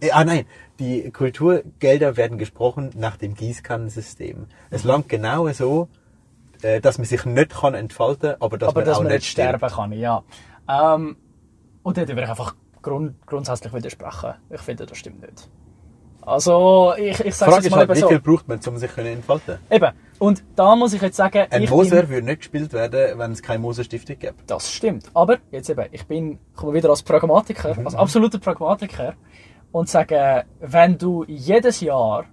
B: äh, ah nein, die Kulturgelder werden gesprochen nach dem Gießkannensystem. Es langt genau so, äh, dass man sich nicht kann entfalten, aber dass
A: Aber
B: man
A: dass
B: auch
A: man
B: nicht
A: nicht sterben kann, ja. Ähm, und dort würde ich einfach grund grundsätzlich widersprechen. Ich finde, das stimmt nicht. Also, ich, ich sage
B: Frage
A: jetzt
B: ist
A: mal
B: halt,
A: eben
B: wie
A: so.
B: viel braucht man, um sich können entfalten?
A: Eben. Und da muss ich jetzt sagen,
B: Ein Moser würde nicht gespielt werden, wenn es keine Moser-Stiftung gäbe.
A: das stimmt. Aber, jetzt eben, ich bin, komme wieder als Pragmatiker,
B: Mhm.
A: als absoluter Pragmatiker und sage, wenn du jedes Jahr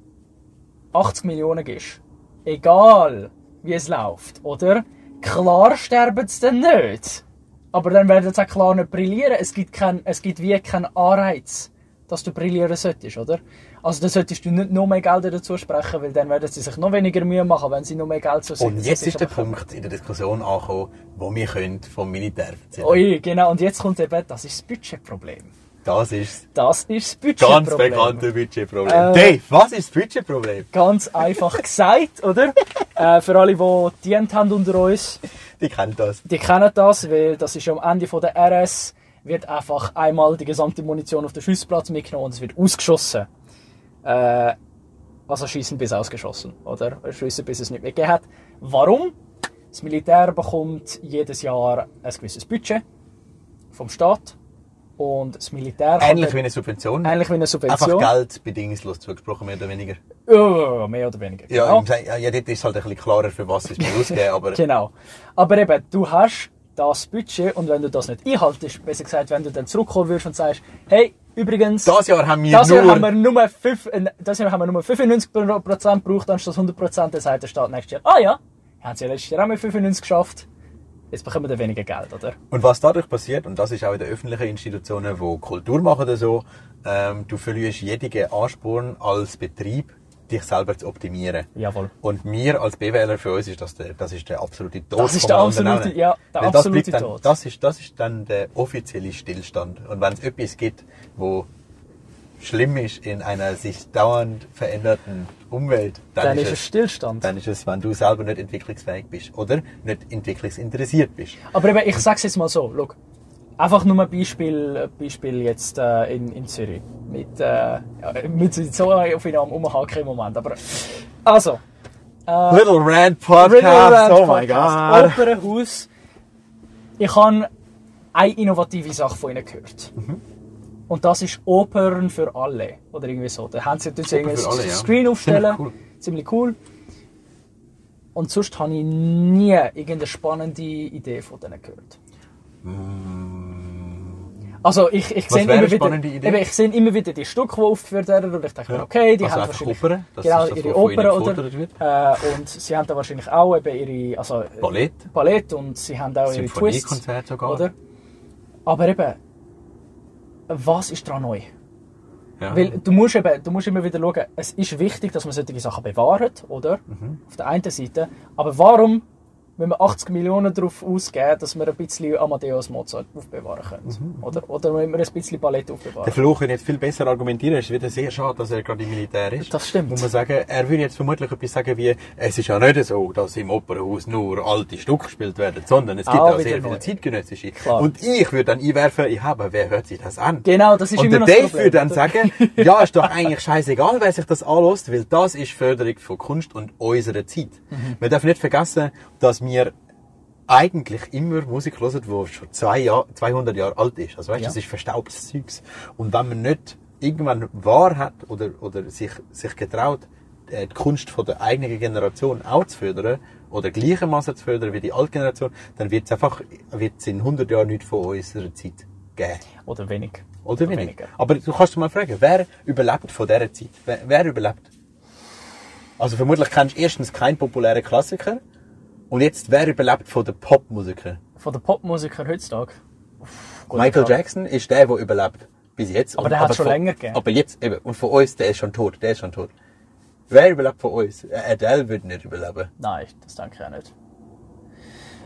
A: 80 Millionen gibst, egal wie es läuft, oder? Klar sterben sie dann nicht. Aber dann werden sie auch klar nicht brillieren. Es gibt, kein, es gibt wie keinen Anreiz, dass du brillieren solltest, oder? Also dann solltest du nicht noch mehr Geld dazu sprechen, weil dann werden sie sich noch weniger Mühe machen, wenn sie noch mehr Geld zu
B: Und jetzt ist der Punkt in der Diskussion angekommen, wo wir können vom Militär erzählen.
A: Ui, genau. Und jetzt kommt eben, das ist das Budgetproblem.
B: Das ist
A: Das ist das
B: das ganz
A: Budgetproblem.
B: bekannte Budgetproblem.
A: Äh,
B: Dave, was ist das Budgetproblem?
A: Ganz einfach gesagt, oder? äh, für alle, die dient haben unter uns,
B: Die kennen das.
A: die kennen das, weil das ist am Ende von der RS, wird einfach einmal die gesamte Munition auf den Schussplatz mitgenommen und es wird ausgeschossen. Äh, also schießen bis ausgeschossen, oder? Schiessen bis es nicht mehr gegeben hat. Warum? Das Militär bekommt jedes Jahr ein gewisses Budget vom Staat und das Militär
B: Ähnlich wie eine Subvention.
A: ähnlich wie eine
B: Einfach
A: Subvention.
B: Geld bedingungslos zugesprochen, mehr oder weniger.
A: Ja, mehr oder weniger.
B: Ja,
A: genau.
B: ja, ja, dort ist halt ein bisschen klarer, für was es ausgeben, aber
A: Genau. Aber eben, du hast das Budget und wenn du das nicht einhaltest, besser gesagt, wenn du dann zurückkommen würdest und sagst, hey, übrigens,
B: das Jahr haben wir
A: das Jahr
B: nur...
A: haben wir nur, fünf, äh, das Jahr haben wir nur 95% gebraucht, anstatt 100%, dann sagt der Staat nächstes Jahr, ah ja, haben sie ja letztes Jahr auch mit 95 geschafft, jetzt bekommen wir weniger Geld, oder?
B: Und was dadurch passiert, und das ist auch in den öffentlichen Institutionen, wo Kultur machen oder so, ähm, du verlierst jedigen Ansporn als Betrieb, dich selber zu optimieren.
A: Jawohl.
B: Und wir als BWLer für uns ist das der, das ist der absolute Tod.
A: Das ist der absolute- ja, der
B: Weil
A: absolute
B: das dann,
A: Tod.
B: Das ist, das ist dann der offizielle Stillstand. Und wenn es etwas gibt, wo schlimm ist in einer sich dauernd veränderten Umwelt, dann,
A: Dann
B: ist,
A: ist es Stillstand.
B: dann ist es, wenn du selber nicht entwicklungsfähig bist oder nicht entwicklungsinteressiert bist.
A: Aber eben, ich sag's jetzt mal so, schau. Einfach nur ein Beispiel, Beispiel jetzt äh, in, in Zürich. Mit, äh, jetzt so auf ihn umhaken im Moment, aber... Also,
B: Little Rand
A: Riddle
B: Podcast,
A: Rant
B: oh my
A: Podcast,
B: god.
A: Opernhaus. Ich habe eine innovative Sache von ihnen gehört.
B: Mhm.
A: Und das ist Opern für alle. Oder irgendwie so. Da haben sie dort irgendwie
B: alle, ja.
A: Screen aufstellen.
B: Ziemlich cool.
A: Ziemlich cool. Und sonst habe ich nie irgendeine spannende Idee von denen gehört. Also ich, ich sehe immer wieder,
B: spannende Idee?
A: eben, ich sehe immer wieder die Stücke, die aufgeführt werden und ich denke mir, okay, die
B: Also
A: haben wahrscheinlich
B: Opern, das
A: genau, ihre Oper oder äh, und sie haben da wahrscheinlich auch eben ihre also
B: Ballett.
A: Ballett und sie haben auch ihre Twists,
B: sogar.
A: oder? Aber eben, was ist daran neu?
B: Ja.
A: Weil du musst, eben, du musst immer wieder schauen, es ist wichtig, dass man solche Sachen bewahrt, oder?
B: Mhm.
A: Auf der einen Seite. Aber warum müssen wir 80 Millionen darauf ausgeben, dass wir ein bisschen Amadeus Mozart aufbewahren können? Oder, oder müssen wir ein bisschen Ballett
B: Der
A: aufbewahren?
B: Fluch kann jetzt viel besser argumentieren. Es ist wieder sehr schade, dass er gerade im Militär ist.
A: Das stimmt.
B: Muss man sagen, er würde jetzt vermutlich etwas sagen wie, es ist ja nicht so, dass im Opernhaus nur alte Stücke gespielt werden, sondern es gibt
A: Auch
B: auch, sehr viele zeitgenössische.
A: Klar.
B: Und ich würde dann einwerfen, ja, aber wer hört sich das an?
A: Genau, das ist
B: Und
A: immer
B: der Dave würde dann sagen, ja, ist doch eigentlich scheißegal, wer sich das anlässt, weil das ist Förderung von Kunst und unserer Zeit.
A: Mhm.
B: Wir dürfen nicht vergessen, dass wir eigentlich immer Musik hören, die schon zwei Jahr, 200 Jahre alt ist. Also weißt,
A: Ja.
B: das ist verstaubtes Zeugs. Und wenn man nicht irgendwann wahr hat oder, oder sich, sich getraut, äh, die Kunst von der eigenen Generation auch zu fördern, oder gleichermaßen zu fördern wie die alte Generation, dann wird es einfach, wird es in 100 Jahren nichts von unserer Zeit geben.
A: Oder wenig.
B: Oder wenig.
A: weniger.
B: Aber du kannst dich mal fragen, wer überlebt von dieser Zeit? Wer, wer überlebt? Also vermutlich kennst du erstens keinen populären Klassiker. Und jetzt, wer überlebt von den Popmusikern?
A: Von den Popmusikern heutzutage. Uff,
B: Michael
A: Frage.
B: Jackson ist der, der überlebt. Bis jetzt.
A: Aber
B: Und-
A: der hat's schon
B: von-
A: länger gegeben.
B: Aber jetzt eben. Und von uns, der ist schon tot. Der ist schon tot. Wer überlebt von uns? Adele wird nicht überleben.
A: Nein, das denke ich auch nicht.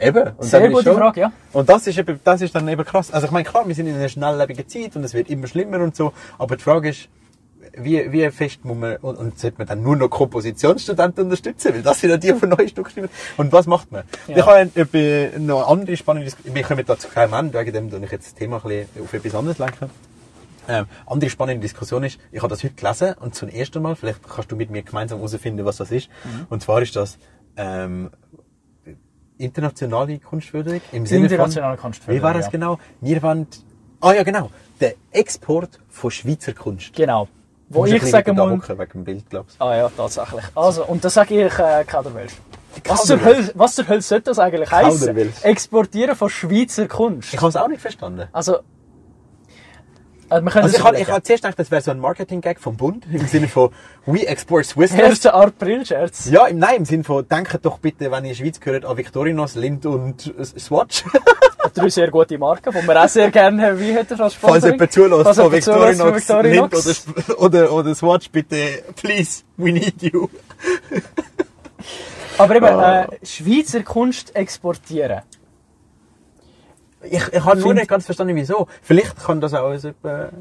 B: Eben. Und
A: Sehr gute
B: schon-
A: Frage, ja.
B: Und das ist, eben, das ist dann eben krass. Also ich meine, klar, wir sind in einer schnelllebigen Zeit und es wird immer schlimmer und so. Aber die Frage ist, wie, wie fest muss man, und, und sollte man dann nur noch Kompositionsstudenten unterstützen? Weil das sind ja die, die neue Stücke schreiben. Und was macht man?
A: Ja.
B: Ich habe etwa noch andere spannende Diskussionen. Wir kommen dazu keinem Ende, wegen dem, dass ich jetzt das Thema ein bisschen auf etwas anderes lenke. Ähm, andere spannende Diskussion ist, ich habe das heute gelesen und zum ersten Mal, vielleicht kannst du mit mir gemeinsam herausfinden, was das ist.
A: Mhm.
B: Und zwar ist das ähm, internationale Kunstförderung im Sinne
A: Internationale
B: von,
A: Kunstförderung,
B: Wie war das
A: ja.
B: genau? Wir wollen, ah ja genau, der Export von Schweizer Kunst.
A: Genau. Wo ich
B: da
A: muss...
B: hocken wegen dem Bild, glaubst
A: Ah ja, tatsächlich. Also, und da sage ich äh, Kauderwelsch. Was zur? Hölle, was zur Hölle sollte das eigentlich heißen? Exportieren von Schweizer Kunst.
B: Ich habe es auch nicht verstanden.
A: Also, äh,
B: Also
A: das
B: ich habe ich
A: überlegen.
B: hab zuerst gedacht, das wäre so ein Marketing-Gag vom Bund, im Sinne von We export Swiss
A: Erste April-Scherz.
B: Ja, im, nein, im Sinne von, denkt doch bitte, wenn ihr in die Schweiz gehört, an Victorinos, Lind und Swatch.
A: Drei sehr gute Marken, die wir auch sehr gerne. Wie hätte das
B: Falls
A: Sponsoring?
B: jemand zulässt
A: Falls jemand zulässt von
B: Victorinox,
A: Victorinox.
B: oder, oder, oder Swatch, bitte, please, we need you.
A: Aber eben,
B: Ah.
A: äh, Schweizer Kunst exportieren.
B: Ich, ich habe nur nicht ganz verstanden, wieso. Vielleicht kann das auch aus, jemand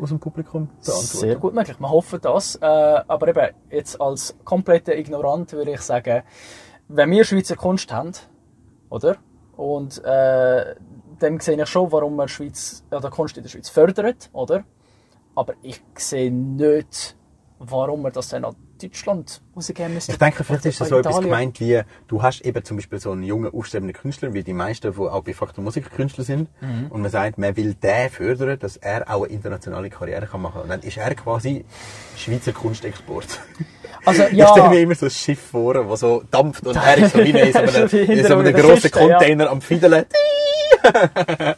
B: aus dem Publikum beantworten.
A: Sehr gut möglich. Wir hoffen das. Äh, aber eben, jetzt als kompletter Ignorant würde ich sagen, wenn wir Schweizer Kunst haben, oder? Und äh, dann sehe ich schon, warum man Schweiz, oder Kunst in der Schweiz fördert, oder? Aber ich sehe nicht, warum man das dann an Deutschland rausgeben müsste.
B: Ich denke, vielleicht ist das so etwas gemeint wie, du hast eben zum Beispiel so einen jungen, aufstrebenden Künstler, wie die meisten, die auch Faktor Musikkünstler sind.
A: Mhm.
B: Und man sagt, man will den fördern, dass er auch eine internationale Karriere kann machen kann. Und dann ist er quasi Schweizer Kunstexport.
A: Also,
B: Ich
A: ja.
B: stelle mir immer so ein Schiff vor, das so dampft und er ist so wie in so einem, in so einem grossen
A: Kiste, ja.
B: Container am Fiedeln.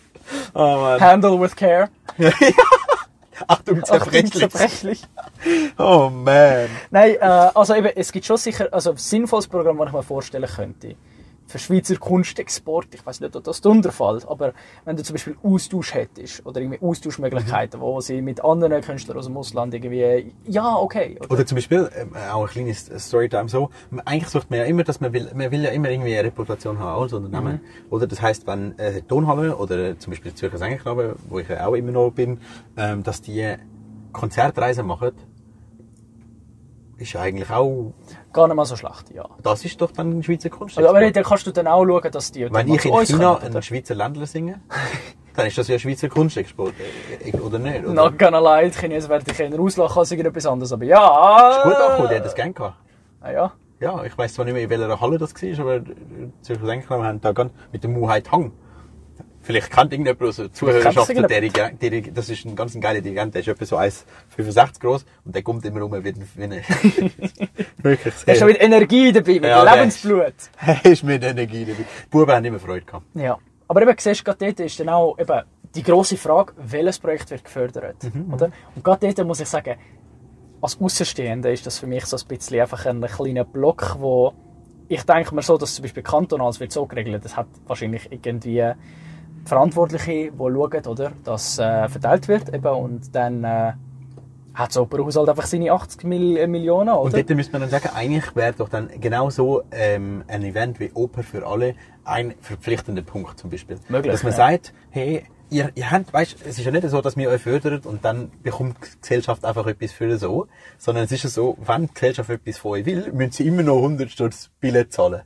B: oh man.
A: Handle with care.
B: Achtung,
A: Achtung,
B: zerbrechlich.
A: zerbrechlich.
B: Oh man.
A: Nein, äh, also eben, es gibt schon sicher also ein sinnvolles Programm, das ich mir vorstellen könnte. Für Schweizer Kunstexport, ich weiß nicht, ob das darunter fällt, aber wenn du zum Beispiel Austausch hättest oder irgendwie Austauschmöglichkeiten, wo sie mit anderen Künstlern aus dem Ausland irgendwie, ja, okay. Oder,
B: Oder zum Beispiel, ähm, auch ein kleines Storytime so, eigentlich sucht man ja immer, dass man will, man will ja immer irgendwie eine Reputation haben als Unternehmen. Oder das heisst, wenn äh, Tonhalle oder äh, zum Beispiel Zürcher Sängerknabe, wo ich ja auch immer noch bin, ähm, dass die Konzertreisen machen, ist ja eigentlich auch,
A: Gar nicht mal so schlecht, ja.
B: das ist doch dann Schweizer Kunst.
A: Also, aber dann kannst du dann auch schauen, dass die
B: Wenn ich in China
A: kommen,
B: einen Schweizer Ländler singe, dann ist das ja Schweizer Kunstexport, äh, oder nicht? Oder?
A: Not gonna lie, die Chinesen werden dich eher auslachen als irgendetwas anderes, aber ja.
B: Ist gut angekommen, der hat das gern gehabt.
A: Ah, ja.
B: Ja, ich weiss zwar nicht mehr, in welcher Halle das war, aber Zürcher Denkmal haben da ganz mit dem Muhai Tang. Vielleicht kennt irgendjemand aus der Zuhörerschaft, der, Dirigent- Dirigent- das ist ein ganz geiler Dirigent, der ist etwa so 1,65 groß und der kommt immer rum wie ein, wie ein Wirklich
A: Er ist schon mit Energie dabei, mit
B: Ja, der
A: Lebensblut.
B: Er ist mit Energie dabei. Die Buben haben immer Freude gehabt.
A: Ja. Aber eben, siehst du, gerade dort ist dann auch eben die grosse Frage, welches Projekt wird gefördert.
B: Mhm,
A: Oder? Und gerade dort muss ich sagen, als Außenstehender ist das für mich so ein bisschen einfach ein kleiner Block, wo ich denke mir so, dass zum Beispiel kantonals wird so geregelt, das hat wahrscheinlich irgendwie Verantwortliche, die schauen, oder, dass äh, verteilt wird eben, und dann äh, hat das Operhaushalt einfach seine 80 Mil Millionen, oder?
B: Und dort müsste man dann sagen, eigentlich wäre doch dann genau so ähm, ein Event wie Oper für alle ein verpflichtender Punkt zum Beispiel.
A: Möglich,
B: Dass man
A: ja.
B: sagt, hey, ihr, ihr habt, weißt, es ist ja nicht so, dass wir euch fördern und dann bekommt die Gesellschaft einfach etwas für so, sondern es ist ja so, wenn die Gesellschaft etwas von euch will, müssen sie immer noch 100 Stutz Billett zahlen.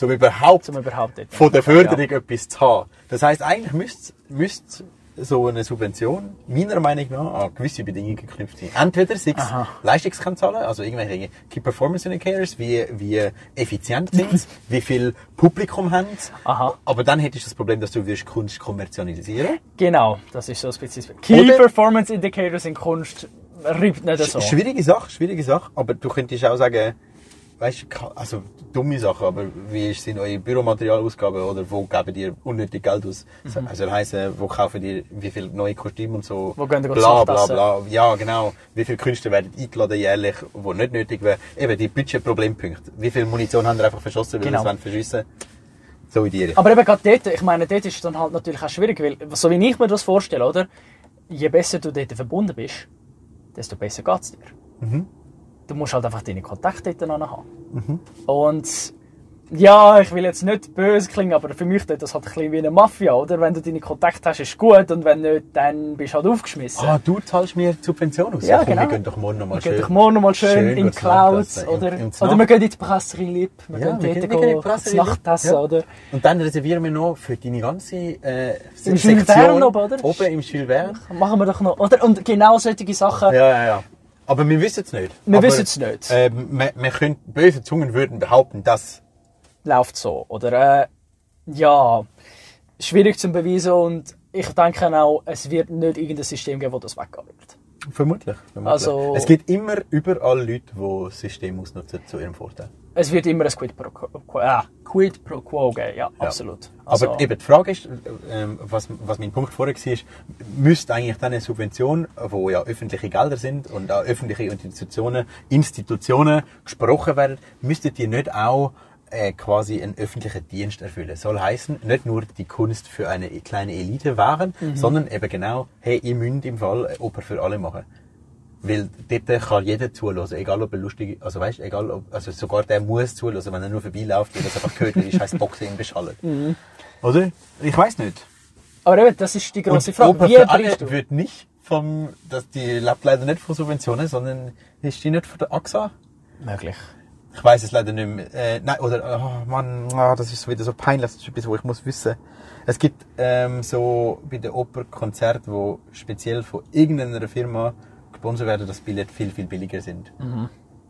B: Um überhaupt
A: um überhaupt
B: von der Förderung etwas zu haben. Das heisst, eigentlich müsste, müsste so eine Subvention meiner Meinung nach an gewisse Bedingungen geknüpft sein. Entweder sei es. Leistungskennzahlen, also irgendwelche Key Performance Indicators, wie, wie effizient sind sie, wie viel Publikum haben sie.
A: Aha.
B: Aber dann hättest du das Problem, dass du wirst Kunst kommerzialisieren
A: Genau, das ist so ein bisschen Key
B: Oder-
A: Performance Indicators in Kunst riebt nicht so.
B: Schwierige Sache, schwierige Sache. Aber du könntest auch sagen, weißt du, also dumme Sachen, aber wie ist sind eure Büromaterialausgaben oder wo geben ihr unnötig Geld aus? Also heißen, wo kaufen ihr wie viel neue Kostüme und so?
A: Mhm. Wo gehen ihr
B: bla bla
A: Nachtessen?
B: bla. Ja, genau. Wie viele Künstler werden eingeladen jährlich, wo nicht nötig wäre? Eben die Budgetproblempunkte. Wie viel Munition haben ihr einfach verschossen, weil
A: Genau.
B: sie wollen verschiessen? So in die Richtung.
A: Aber eben gerade dort, ich meine, dort ist es dann halt natürlich auch schwierig, weil, so wie ich mir das vorstelle, oder? Je besser du dort verbunden bist, desto besser geht's dir.
B: Mhm.
A: Du musst halt einfach deine Kontakte dort noch haben. Und ja, ich will jetzt nicht böse klingen, aber für mich tut das halt ein bisschen wie eine Mafia, oder? Wenn du deine Kontakte hast, ist gut und wenn nicht, dann bist du halt aufgeschmissen.
B: Ah, du zahlst mir Subvention aus?
A: Ja, genau.
B: Wir gehen doch morgen nochmal
A: Wir gehen
B: schön.
A: doch morgen noch mal schön,
B: schön
A: in Clouds oder,
B: im- im
A: oder wir gehen in die Brasserie Lip, wir
B: Ja,
A: gehen
B: wir
A: dort
B: gehen- gehen in die.
A: Nachtessen,
B: Ja.
A: oder?
B: Und dann reservieren wir noch für deine ganze äh,
A: Im Jules Verne oben, oder?
B: Oben im Jules Verne.
A: Machen wir doch noch, oder? Und genau solche Sachen,
B: Ja, ja, ja. Aber wir wissen es nicht.
A: Wir wissen es nicht.
B: Ähm, wir, wir können, böse Zungen würden behaupten, dass...
A: läuft so. Oder, äh, ja, schwierig zu beweisen und ich denke auch, es wird nicht irgendein System geben, das das weggehen wird.
B: Vermutlich. vermutlich.
A: Also-
B: es gibt immer überall Leute, die das System ausnutzen zu ihrem Vorteil.
A: Es wird immer ein Quid pro Quo, äh, Quid pro Quo geben, ja, absolut. Also,
B: Aber eben die Frage ist, ähm, was, was mein Punkt vorher war, ist, müsste eigentlich dann eine Subvention, wo ja öffentliche Gelder sind und auch öffentliche Institutionen, Institutionen gesprochen werden, müsste die nicht auch äh, quasi einen öffentlichen Dienst erfüllen? Soll heißen, nicht nur die Kunst für eine kleine Elite wahren,
A: Mhm.
B: sondern eben genau, hey, ihr müsst im Fall Oper für alle machen. Weil dort kann jeder zuhören, egal ob er lustig also weißt, egal ob, also sogar der muss zuhören, wenn er nur vorbeiläuft, weil er es einfach gehört, weil die scheiß Boxen ihn beschallen.
A: Mhm.
B: Oder? Ich weiß nicht.
A: aber eben, das ist die große Frage.
B: Oper
A: Wie
B: für alle
A: du?
B: wird nicht vom, dass die lebt leider nicht von Subventionen, sondern ist die nicht von der AXA?
A: Möglich.
B: Ich weiß es leider nicht mehr. Äh, nein, oder, oh Mann, ah, das ist wieder so peinlich, das ist etwas, wo ich muss wissen. Es gibt ähm, so bei den Operkonzerten, wo speziell von irgendeiner Firma gesponsert werden, dass Billett viel, viel billiger sind.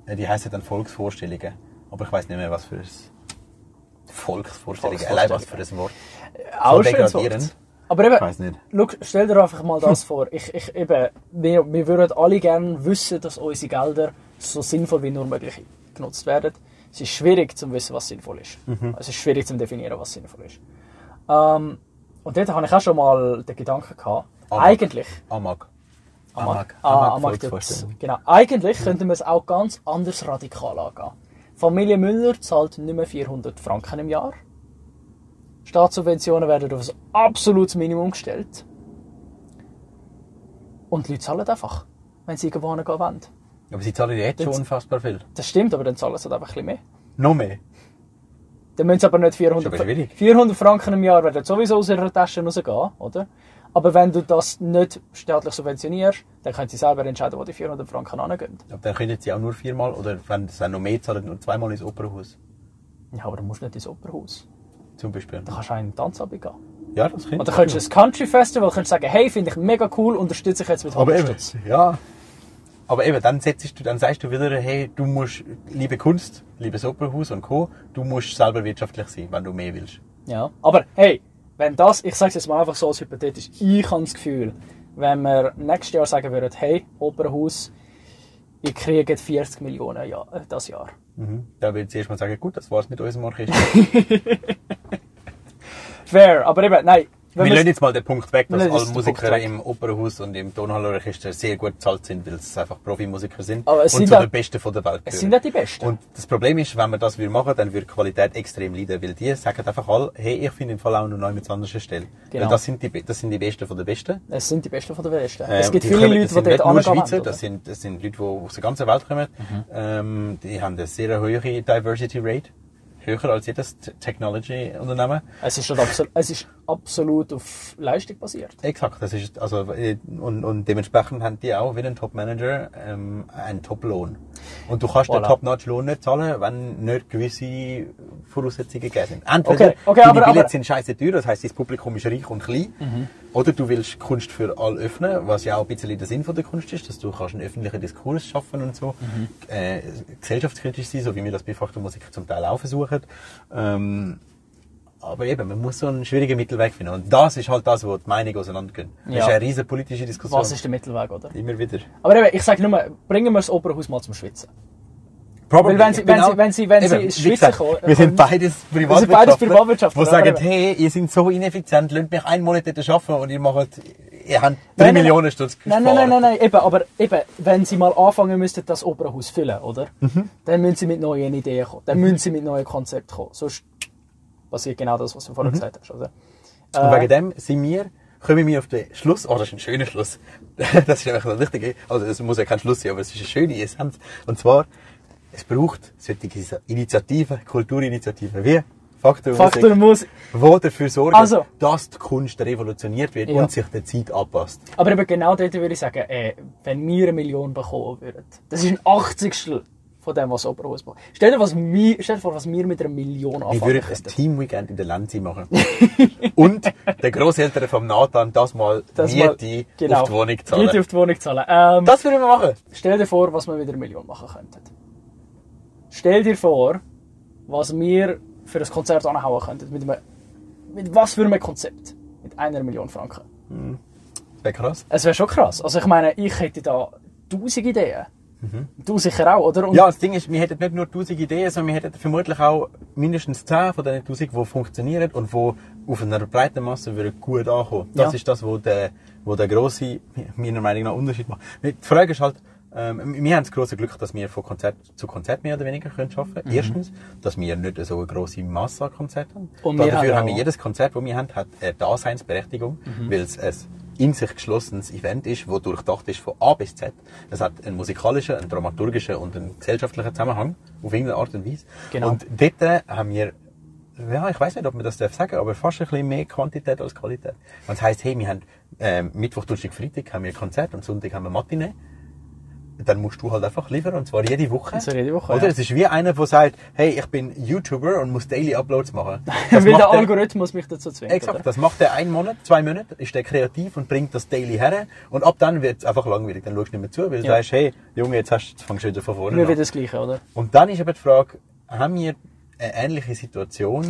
B: Äh, Die heißen dann Volksvorstellungen. Aber ich weiß nicht mehr, was für ein Volksvorstellungen, allein was für ein Wort.
A: Auch
B: So
A: Wort.
B: degradierend.
A: Aber eben,
B: Ich weiß nicht.
A: Schau, stell dir einfach mal das vor. Ich, ich, eben, wir, wir würden alle gerne wissen, dass unsere Gelder so sinnvoll wie nur möglich genutzt werden. Es ist schwierig zu wissen, was sinnvoll ist. Es ist schwierig zu definieren, was sinnvoll ist. Ähm, und dort habe ich auch schon mal den Gedanken gehabt.
B: Aber-
A: Eigentlich,
B: Amag.
A: Amag, ah, Amag.
B: Volksvorstellung.
A: genau. Eigentlich könnten wir es auch ganz anders radikal angehen. Familie Müller zahlt nicht mehr 400 Franken im Jahr. Staatssubventionen werden auf ein absolutes Minimum gestellt. Und die Leute zahlen einfach, wenn sie irgendwo hingehen wollen.
B: Aber sie zahlen jetzt schon unfassbar viel.
A: Das stimmt, aber dann zahlen sie halt einfach ein bisschen mehr.
B: Noch mehr.
A: Dann müssen sie aber nicht 400,
B: Ist aber schwierig.
A: 400 Franken im Jahr werden sowieso aus ihrer Tasche rausgehen, oder? Aber wenn du das nicht staatlich subventionierst, dann können sie selber entscheiden, wo die 400 Franken hingehen.
B: Aber dann können sie auch nur viermal, oder wenn sie noch mehr zahlen, nur zweimal ins Opernhaus.
A: Ja, aber du musst nicht ins Opernhaus.
B: Zum Beispiel.
A: Da kannst du auch in den Tanzabend gehen.
B: Ja, das könnte
A: Oder könntest du ein Country Festival könntest sagen, hey, finde ich mega cool, unterstütze ich jetzt mit
B: Aber
A: 100
B: eben,
A: Stutz.
B: ja. Aber eben, dann setzt du, dann sagst du wieder, hey, du musst, liebe Kunst, liebes Opernhaus und Co., du musst selber wirtschaftlich sein, wenn du mehr willst.
A: Ja, aber hey, wenn das, ich sage es jetzt mal einfach so als hypothetisch, ich habe das Gefühl, wenn wir nächstes Jahr sagen würden, hey, Opernhaus, ihr kriegt 40 Millionen ja, äh, das Jahr.
B: Mhm. Dann würde ich erst mal sagen, gut, das war's mit unserem Orchester.
A: Fair, aber eben, nein. Wenn
B: Wir lassen jetzt mal den Punkt weg, dass alle Musiker im Opernhaus und im Tonhallorchester sehr gut bezahlt sind, weil es einfach Profimusiker sind
A: Aber es
B: und
A: sind
B: zu den Besten von der Welt
A: es
B: gehören.
A: sind ja die Besten.
B: Und das Problem ist, wenn wir das will machen, dann wird die Qualität extrem leiden, weil die sagen einfach alle, hey, ich finde im Fall auch noch neu mit anderer Stelle.
A: Genau.
B: Weil das sind die, das sind die Besten von der Besten.
A: es sind die Besten von der Besten.
B: Ähm,
A: es gibt viele
B: kommen-
A: Leute, die dort
B: nicht nur
A: angehen
B: Schweizer, das sind, das sind Leute, die aus der ganzen Welt kommen. Ähm, die haben eine sehr hohe Diversity Rate. Höher als jedes Technology-Unternehmen.
A: Es ist, absolut, es ist absolut auf Leistung basiert.
B: Exakt, das ist, also, äh, und, und dementsprechend haben die auch wie ein Top-Manager ähm, einen Top-Lohn. Und du kannst den
A: Voilà.
B: Top-Notch-Lohn nicht zahlen, wenn nicht gewisse Voraussetzungen gegeben sind. Entweder
A: Okay, okay, aber-
B: Billets
A: aber-
B: sind scheiße teuer, das heisst, das Publikum ist reich und klein.
A: Mhm.
B: Oder du willst Kunst für alle öffnen, was ja auch ein bisschen der Sinn von der Kunst ist, dass du kannst einen öffentlichen Diskurs schaffen und so.
A: Mhm.
B: Äh, gesellschaftskritisch sein, so wie wir das bei Fachmusik zum Teil auch versuchen. Ähm, aber eben, man muss so einen schwierigen Mittelweg finden. Und das ist halt das, wo die Meinungen auseinandergehen. Das
A: Ja.
B: ist eine riesige politische Diskussion.
A: Was ist der Mittelweg, oder?
B: Immer wieder.
A: Aber eben, ich sage nur, bringen wir das Opernhaus mal zum Schwitzen.
B: Probably.
A: Weil wenn sie-
B: bin
A: wenn sie- wenn sie- wenn sie
B: Eben, gesagt,
A: kommen-
B: Wir sind beides
A: Wir sind
B: Privatwirtschaftler,
A: beides Privatwirtschaftler,
B: die sagen, hey, ihr seid so ineffizient, lasst mich einen Monat dort arbeiten und ihr macht, ihr habt drei
A: Nein,
B: Millionen Stutz
A: Nein, nein, nein, nein, nein, eben, aber eben, wenn sie mal anfangen müssten, das Opernhaus füllen, oder?
B: Mhm.
A: Dann müssen sie mit neuen Ideen kommen. Dann müssen sie mit neuen Konzepten kommen. Sonst passiert genau das, was du vorher gesagt hast. Also,
B: Und wegen dem sind wir, kommen wir auf den Schluss, oh, das ist ein schöner Schluss. Das ist nämlich noch wichtig. Also, es muss ja kein Schluss sein, aber es ist eine schöne Essenz. Und zwar, es braucht solche Initiativen, Kulturinitiativen wie Faktor,
A: Faktor
B: Musik,
A: muss,
B: die dafür sorgen,
A: Also.
B: dass die Kunst revolutioniert wird
A: Ja.
B: und sich der Zeit anpasst.
A: aber eben genau dort würde ich sagen, äh, wenn wir eine Million bekommen würden, das ist ein 80. von dem, was das Opernhaus macht. Stell dir, was wir, stell dir vor, was wir mit einer Million
B: Wir
A: anfangen
B: würden ein
A: könnten.
B: Team-Weekend in der Lenzi machen. und der Grosseltern vom Nathan das mal
A: Das
B: Miete
A: mal- genau,
B: auf die Wohnung zahlen.
A: Miete auf die Wohnung zahlen. Ähm,
B: Das würden wir machen.
A: Stell dir vor, was wir mit einer Million machen könnten. Stell dir vor, was wir für ein Konzert anhauen könnten. Mit, einem, mit was für einem Konzept? Mit einer Million Franken.
B: Das wäre krass.
A: Es wäre schon krass. Also ich meine, ich hätte da tausend Ideen. Du sicher auch, oder? Und
B: Ja, das Ding ist, wir hätten nicht nur 1000 Ideen, sondern wir hätten vermutlich auch mindestens 10 von diesen 1000, die funktionieren und die auf einer breiten Masse würden gut ankommen. Das
A: Ja.
B: ist das, wo der, wo der grosse, meiner Meinung nach, Unterschied macht. Die Frage ist halt, ähm, wir haben das grosse Glück, dass wir von Konzert zu Konzert mehr oder weniger können arbeiten können. Erstens, dass wir nicht so eine grosse Masse an Konzerten haben.
A: Und
B: Dafür
A: haben
B: wir jedes Konzert, das wir haben, hat eine Daseinsberechtigung, weil es ein in sich geschlossenes Event ist, das durchdacht ist von A bis Z. Es hat einen musikalischen, einen dramaturgischen und einen gesellschaftlichen Zusammenhang, auf irgendeine Art und Weise.
A: Genau.
B: Und dort äh, haben wir, ja, ich weiß nicht, ob man das darf sagen, aber fast ein bisschen mehr Quantität als Qualität. Und das heisst, hey, wir haben ähm, Mittwoch, Donnerstag, Freitag haben wir Konzert und Sonntag haben wir Matinee. Dann musst du halt einfach liefern, und zwar jede Woche.
A: Zwar jede Woche,
B: Oder?
A: ja.
B: Es ist wie einer, der sagt, hey, ich bin YouTuber und muss Daily Uploads machen.
A: weil
B: Das
A: der
B: macht er-
A: Algorithmus mich dazu zwingt.
B: Exakt,
A: Oder?
B: das macht er einen Monat, zwei Monate, ist der kreativ und bringt das Daily her. Und ab dann wird es einfach langweilig. Dann schaust du nicht mehr zu, weil du
A: Ja.
B: sagst, hey, Junge, jetzt, hast, jetzt fängst du wieder von vorne
A: Immer
B: an.
A: wieder das Gleiche, oder?
B: Und dann ist aber die Frage, haben wir eine ähnliche Situation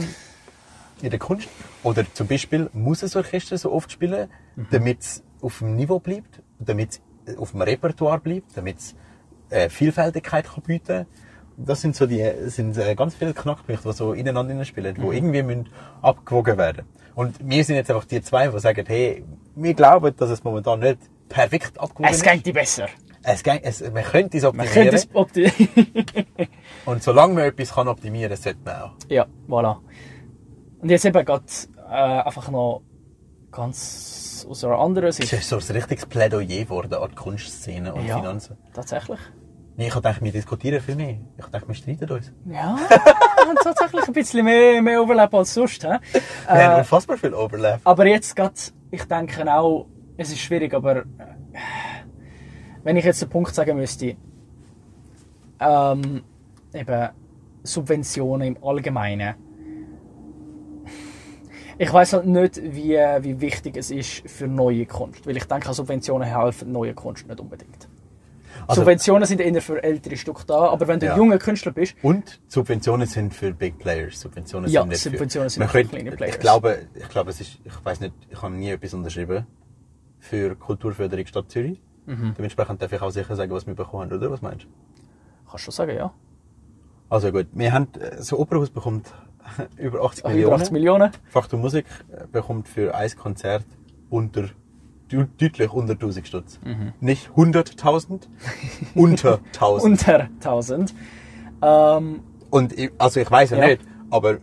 B: in der Kunst? Oder zum Beispiel, muss ein Orchester so oft spielen, damit es auf dem Niveau bleibt, damit es auf dem Repertoire bleibt, damit es äh, Vielfältigkeit kann bieten Das sind so die, sind äh, ganz viele Knackpunkte, die so ineinander spielen, die irgendwie müssen abgewogen werden. Und wir sind jetzt einfach die zwei, die sagen, hey, wir glauben, dass es momentan nicht perfekt abgewogen
A: Es
B: ist.
A: geht die besser.
B: Es geht, es, man könnte es
A: Man
B: optimieren.
A: könnte es optimieren.
B: Und solange man etwas kann optimieren, sollte man auch.
A: ja, voilà. Und jetzt eben gerade äh, einfach noch ganz aus einer anderen Sicht.
B: ist so ein richtiges Plädoyer geworden an die Kunstszene und
A: Ja,
B: Finanzen.
A: tatsächlich.
B: Nee, ich dachte, wir diskutieren viel mehr. Ich dachte, wir streiten uns.
A: Ja, wir haben tatsächlich ein bisschen mehr, mehr Overlap als sonst. He?
B: Wir haben
A: Äh,
B: unfassbar viel Overlap.
A: aber jetzt geht, ich denke auch, es ist schwierig, aber äh, wenn ich jetzt einen Punkt sagen müsste, ähm, eben Subventionen im Allgemeinen. Ich weiß halt nicht, wie, wie wichtig es ist für neue Kunst, weil ich denke, Subventionen helfen neue Kunst nicht unbedingt.
B: Also-
A: Subventionen sind eher für ältere Stück da, aber wenn du
B: Ja.
A: ein junger Künstler bist,
B: Und Subventionen sind für Big Players. Subventionen
A: Ja,
B: sind nicht
A: Subventionen
B: für,
A: sind für kleine Players.
B: Ich glaube, ich glaube, es ist, ich weiß nicht, ich habe nie etwas unterschrieben für Kulturförderung Stadt Zürich.
A: Mhm.
B: Dementsprechend darf ich auch sicher sagen, was wir bekommen haben, oder? Was meinst du?
A: kannst du schon sagen, ja.
B: Also gut, wir haben, äh, so Opernhaus bekommt über 80
A: Über
B: Millionen.
A: 80 Millionen.
B: Faktor Musik äh, bekommt für ein Konzert unter, deu- deutlich unter 1000 Stutz.
A: Mhm.
B: Nicht 100.000, unter 1000.
A: Unter 1000. Ähm,
B: Und ich, also ich weiß ja,
A: Ja.
B: nicht, aber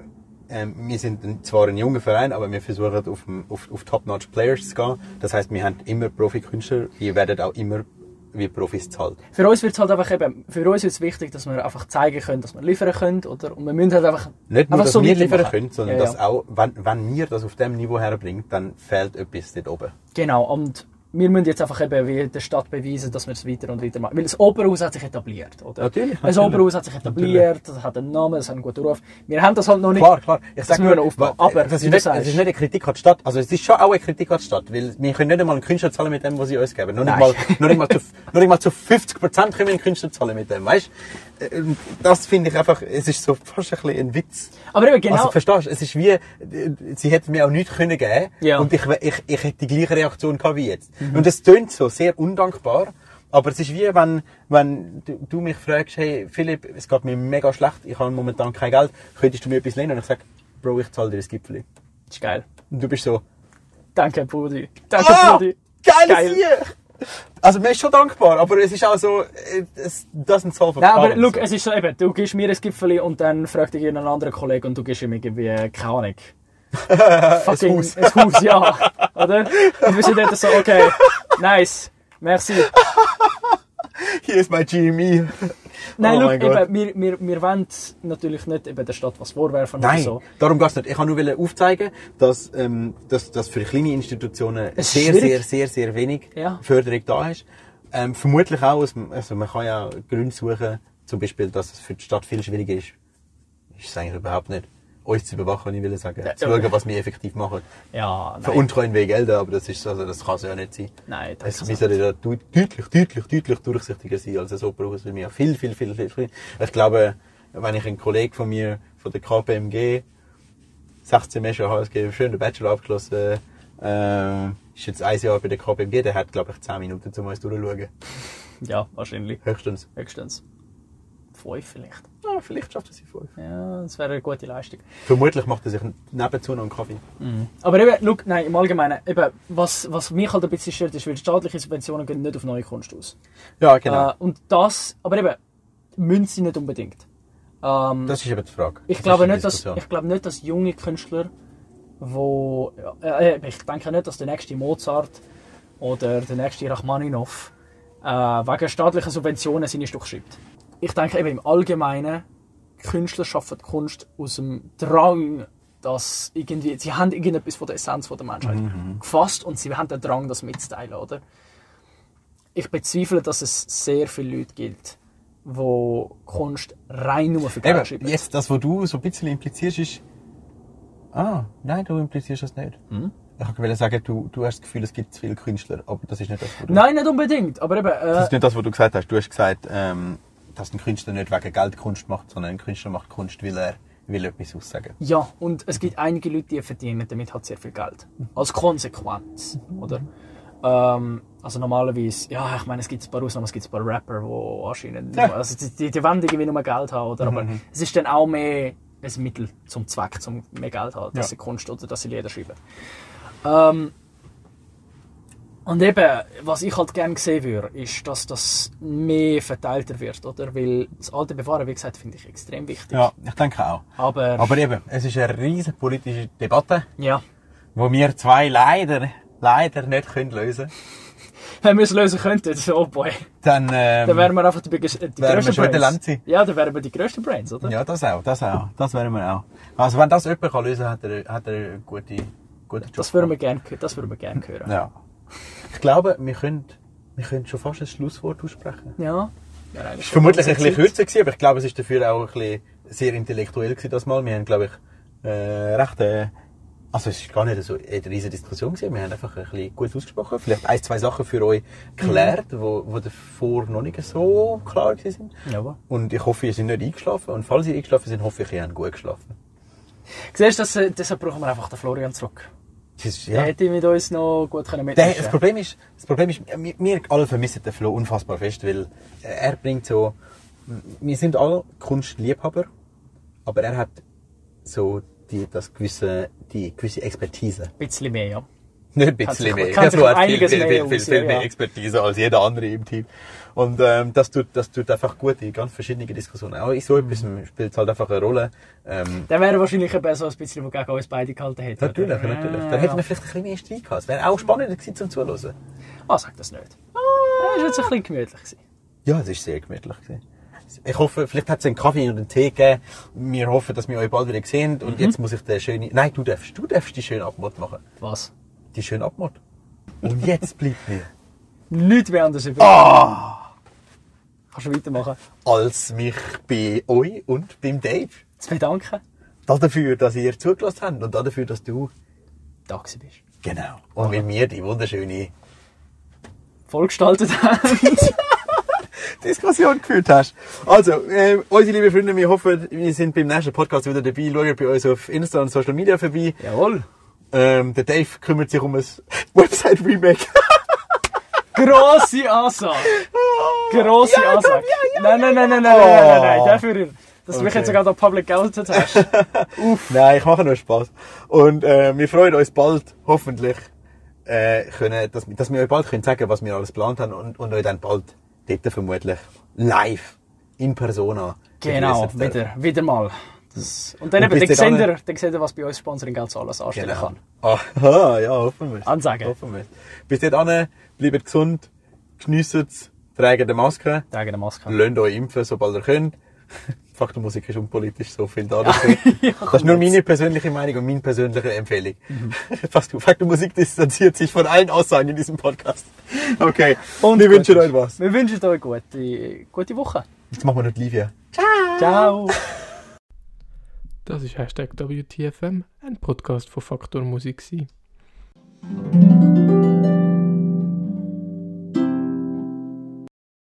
B: ähm, wir sind zwar ein junger Verein, aber wir versuchen auf, auf, auf Top-Notch Players zu gehen. Das heißt, wir haben immer Profikünstler, die werden auch immer wie Profis zahlt.
A: für uns wird es halt einfach eben, für uns ist wichtig, dass wir einfach zeigen können, dass wir liefern können, oder? Und wir müssen halt einfach,
B: Nicht nur,
A: einfach
B: dass
A: so
B: wir liefern können, sondern
A: Ja,
B: dass
A: ja.
B: auch, wenn, wenn wir das auf dem Niveau herbringen, dann fehlt etwas dort oben.
A: Genau, und wir müssen jetzt einfach eben wie der Stadt beweisen, dass wir es weiter und weiter machen. Weil das Operhaus hat sich etabliert, oder?
B: Natürlich,
A: Das
B: natürlich.
A: Operhaus hat sich etabliert, das hat einen Namen, das hat einen guten Ruf. Wir haben das halt noch nicht.
B: Klar, klar. Ich
A: Das
B: sag
A: müssen wir
B: nur,
A: noch aufbauen. Aber,
B: das ist, nicht,
A: sagst-
B: es ist nicht eine Kritik an die Stadt. Also es ist schon auch eine Kritik an die Stadt, weil wir können nicht einmal einen Künstler zahlen mit dem, was sie uns geben. Noch nicht mal, noch nicht mal zu, noch nicht mal zu 50 Prozent können wir einen Künstler zahlen mit dem, weißt? Äh, Das finde ich einfach, es ist so fast ein bisschen ein Witz.
A: Aber eben genau,
B: Also verstehst du, es ist wie, äh, sie hätten mir auch nichts können geben
A: Ja.
B: und ich, ich, ich hätte die gleiche Reaktion gehabt wie jetzt. Und es tönt so sehr undankbar, aber es ist wie wenn, wenn du, mich fragst, hey Philipp, es geht mir mega schlecht, ich habe momentan kein Geld, könntest du mir etwas lehnen? Und ich sage, Bro, ich zahle dir das Gipfel.
A: das ist geil.
B: Und du bist so,
A: Danke, Brudi. Danke,
B: ah,
A: Brudi.
B: geil,
A: Geil.
B: Sieg! Also mir ist schon dankbar, aber es ist auch so, äh, es doesn't solve a
A: Nein, aber look, es ist so eben, du gibst mir ein Gipfel und dann fragt dich einen anderen Kollegen und du gibst ihm irgendwie, keine Ahnung. Fucking,
B: Haus.
A: ein Haus, ja. Oder? Und wir sind dort so, okay, nice, merci.
B: Hier ist mein GME.
A: Nein,
B: Oh
A: look, eben, wir, wir, wir wollen natürlich nicht eben der Stadt was vorwerfen
B: Nein,
A: oder so.
B: darum geht's nicht. Ich wollte nur aufzeigen, dass, ähm, dass, dass für kleine Institutionen
A: Es
B: sehr,
A: schwierig.
B: sehr, sehr, sehr wenig
A: Ja.
B: Förderung da ist. Ähm, vermutlich auch, also man kann ja Gründe suchen, zum Beispiel, dass es für die Stadt viel schwieriger ist. Ist es eigentlich überhaupt nicht. Uns zu überwachen, ich will sagen.
A: Ja,
B: zu schauen, was wir effektiv machen.
A: Ja, nein.
B: Veruntreuen wir Gelder, aber das ist, also, das kann es ja nicht sein.
A: Nein, das
B: Es
A: kann's
B: müsste ja deut- deutlich, deutlich, deutlich durchsichtiger sein als ein Opernhaus, weil wir ja viel, viel, viel, viel, viel. Ich glaube, wenn ich einen Kollegen von mir, von der KPMG, 16 Semester HSG, schön den Bachelor abgeschlossen, äh, ist jetzt ein Jahr bei der KPMG, der hat, glaube ich, 10 Minuten zum uns durchschauen.
A: Ja, wahrscheinlich.
B: Höchstens.
A: Höchstens. Fünf vielleicht.
B: Ah, vielleicht schafft er sie voll.
A: Ja, das wäre eine gute Leistung.
B: Vermutlich macht er sich nebenzu noch einen Kaffee.
A: Aber eben, look, nein, im Allgemeinen, eben, was, was mich halt ein bisschen stört, ist, weil staatliche Subventionen gehen nicht auf neue Kunst aus.
B: Ja, genau.
A: Äh, und das, aber eben, müssen sie nicht unbedingt. Ähm,
B: das ist eben die Frage.
A: ich,
B: Das
A: glaube nicht, dass, ich glaube nicht, dass junge Künstler, wo, äh, äh, ich denke nicht, dass der nächste Mozart oder der nächste Rachmaninov äh, wegen staatlicher Subventionen seine Stücke schreibt. Ich denke eben im Allgemeinen, Künstler schaffen Kunst aus dem Drang, dass irgendwie, sie haben irgendetwas von der Essenz von der Menschheit gefasst und sie haben den Drang, das mitzuteilen, oder? Ich bezweifle, dass es sehr viele Leute gibt, wo Kunst rein nur für Geld
B: Eben,
A: schreiben.
B: jetzt, das, was du so ein bisschen implizierst, ist. Ah, nein, du implizierst das nicht.
A: Hm?
B: Ich wollte sagen, du, du hast das Gefühl, es gibt zu viele Künstler, aber das ist nicht das, was du.
A: Nein, nicht unbedingt. Aber eben,
B: Das
A: äh,
B: ist nicht das, was du gesagt hast. Du hast gesagt, ähm, dass ein Künstler nicht wegen Geld Kunst macht, sondern ein Künstler macht Kunst, weil er will etwas aussagen.
A: ja, und es gibt einige Leute, die verdienen damit halt sehr viel Geld. Als Konsequenz, oder? Ähm, also normalerweise, ja, ich meine, es gibt ein paar Ausnahmen, es gibt ein paar Rapper, die anscheinend,
B: Ja.
A: also die, die, die wollen irgendwie nur Geld haben, oder? Aber es ist dann auch mehr ein Mittel zum Zweck, um mehr Geld zu haben, dass
B: Ja.
A: sie Kunst oder dass sie Lieder schreiben. Ähm, und eben, was ich halt gerne sehen würde, ist, dass das mehr verteilter wird, oder? Weil das alte Bewahren, wie gesagt, finde ich extrem wichtig.
B: Ja, ich denke auch.
A: Aber,
B: Aber eben, es ist eine riesige politische Debatte,
A: ja.
B: wo wir zwei leider, leider nicht können lösen
A: Wenn wir es lösen könnten, oh boy.
B: Dann, ähm,
A: Dann wären wir einfach die, die grössten Brains. Ja, dann wären wir die grössten Brains, oder?
B: Ja, das auch, das auch. Das wären wir auch. Also wenn das jemand kann lösen kann, hat er, hat er einen guten, guten Job.
A: Das würden wir gerne das würden wir gern hören.
B: Ja. Ich glaube, wir können, wir können schon fast ein Schlusswort aussprechen.
A: Ja. Ja,
B: Es war vermutlich ein bisschen kürzer gewesen, aber ich glaube, es ist dafür auch ein bisschen sehr intellektuell gewesen, das Mal. Wir haben, glaube ich, äh, recht, äh, also es ist gar nicht so eine riesige Diskussion gewesen. Wir haben einfach ein bisschen gut ausgesprochen. Vielleicht ein, zwei Sachen für euch geklärt, wo, wo davor noch nicht so klar gewesen sind.
A: Jawohl.
B: Und ich hoffe, ihr seid nicht eingeschlafen. Und falls ihr eingeschlafen seid, hoffe ich, ihr habt gut geschlafen.
A: Siehst du, das, äh, deshalb brauchen wir einfach den Florian zurück.
B: Das ja.
A: hätte mit uns noch gut können
B: das Problem ist, das Problem ist, wir, alle vermissen den Flo unfassbar fest, weil er bringt so, wir sind alle Kunstliebhaber, aber er hat so die, das gewisse, die gewisse Expertise.
A: Ein bisschen mehr, ja.
B: Nicht ein bisschen
A: sich-
B: mehr. Der Flo hat viel, viel,
A: mehr
B: viel, viel, mehr. Expertise als jeder andere im Team. Und ähm, das, tut, das tut einfach gut in ganz verschiedene Diskussionen. Auch in so
A: Mhm.
B: etwas spielt es halt einfach eine Rolle. Ähm,
A: Dann wäre wahrscheinlich eben so ein bisschen, der gegen uns beide gehalten hätte.
B: natürlich,
A: oder?
B: natürlich.
A: Ja,
B: Dann hätten wir vielleicht ein bisschen mehr Streit gehabt. Es wäre auch spannender gewesen zum Zuhören.
A: Ah, sag das nicht. Ah, das war jetzt ein bisschen gemütlich. Gewesen.
B: Ja, es war sehr gemütlich. Gewesen. Ich hoffe, vielleicht hat es einen Kaffee und einen Tee gegeben. Wir hoffen, dass wir euch bald wieder sehen. Und
A: Mhm.
B: jetzt muss ich den schönen... Nein, du darfst. Du darfst die schöne Abmod machen.
A: Was?
B: Die schöne Abmod. Und jetzt bleibt mir,
A: Nichts mehr anders.
B: Ah!
A: Kannst du weitermachen?
B: als mich bei euch und beim Dave
A: Zu bedanken,
B: dafür, dass ihr zugelassen habt und dafür, dass du...
A: da bist.
B: Genau. Und mit mir die wunderschöne
A: Vollgestaltet haben.
B: Diskussion geführt hast. Also, äh, unsere lieben Freunde, wir hoffen, wir sind beim nächsten Podcast wieder dabei. Schaut bei uns auf Insta und Social Media vorbei.
A: Jawohl.
B: Ähm, der Dave kümmert sich um ein Website-Remake.
A: Grosse Ansage. Grosse
B: Ja,
A: Ansage.
B: ja, ja,
A: nein, nein, nein, nein, nein,
B: Oh.
A: nein, nein, nein. Dafür, dass du mich jetzt sogar da public geoutet hast.
B: Nein, ich mache nur Spaß. Und äh, wir freuen uns bald, hoffentlich, äh, können, dass, dass wir euch bald können sagen was wir alles geplant haben und, und euch dann bald dort vermutlich live, in persona.
A: Genau, wieder, wieder mal. Das, und dann
B: Und
A: eben, dann seht ihr, dann seht ihr, was bei uns Sponsoring Geld alles anstellen
B: Genau.
A: kann.
B: Aha, ja, hoffen wir.
A: Ansagen.
B: Hoffen wir. Bis dahin, bleibt gesund, geniessen es, tragen die Maske,
A: Tragen eine Maske.
B: lasst euch impfen, sobald ihr könnt. Faktenmusik ist unpolitisch, so viel da.
A: Ja,
B: das ist nur meine persönliche Meinung und meine persönliche Empfehlung. Fakt- Faktenmusik distanziert sich von allen Aussagen in diesem Podcast. Okay,
A: Und
B: wir wünschen euch was.
A: Wir wünschen euch gute, gute Woche.
B: Jetzt machen wir noch Livia.
A: Ciao.
C: Das ist Hashtag WTFM, ein Podcast von Faktor Musik. gewesen.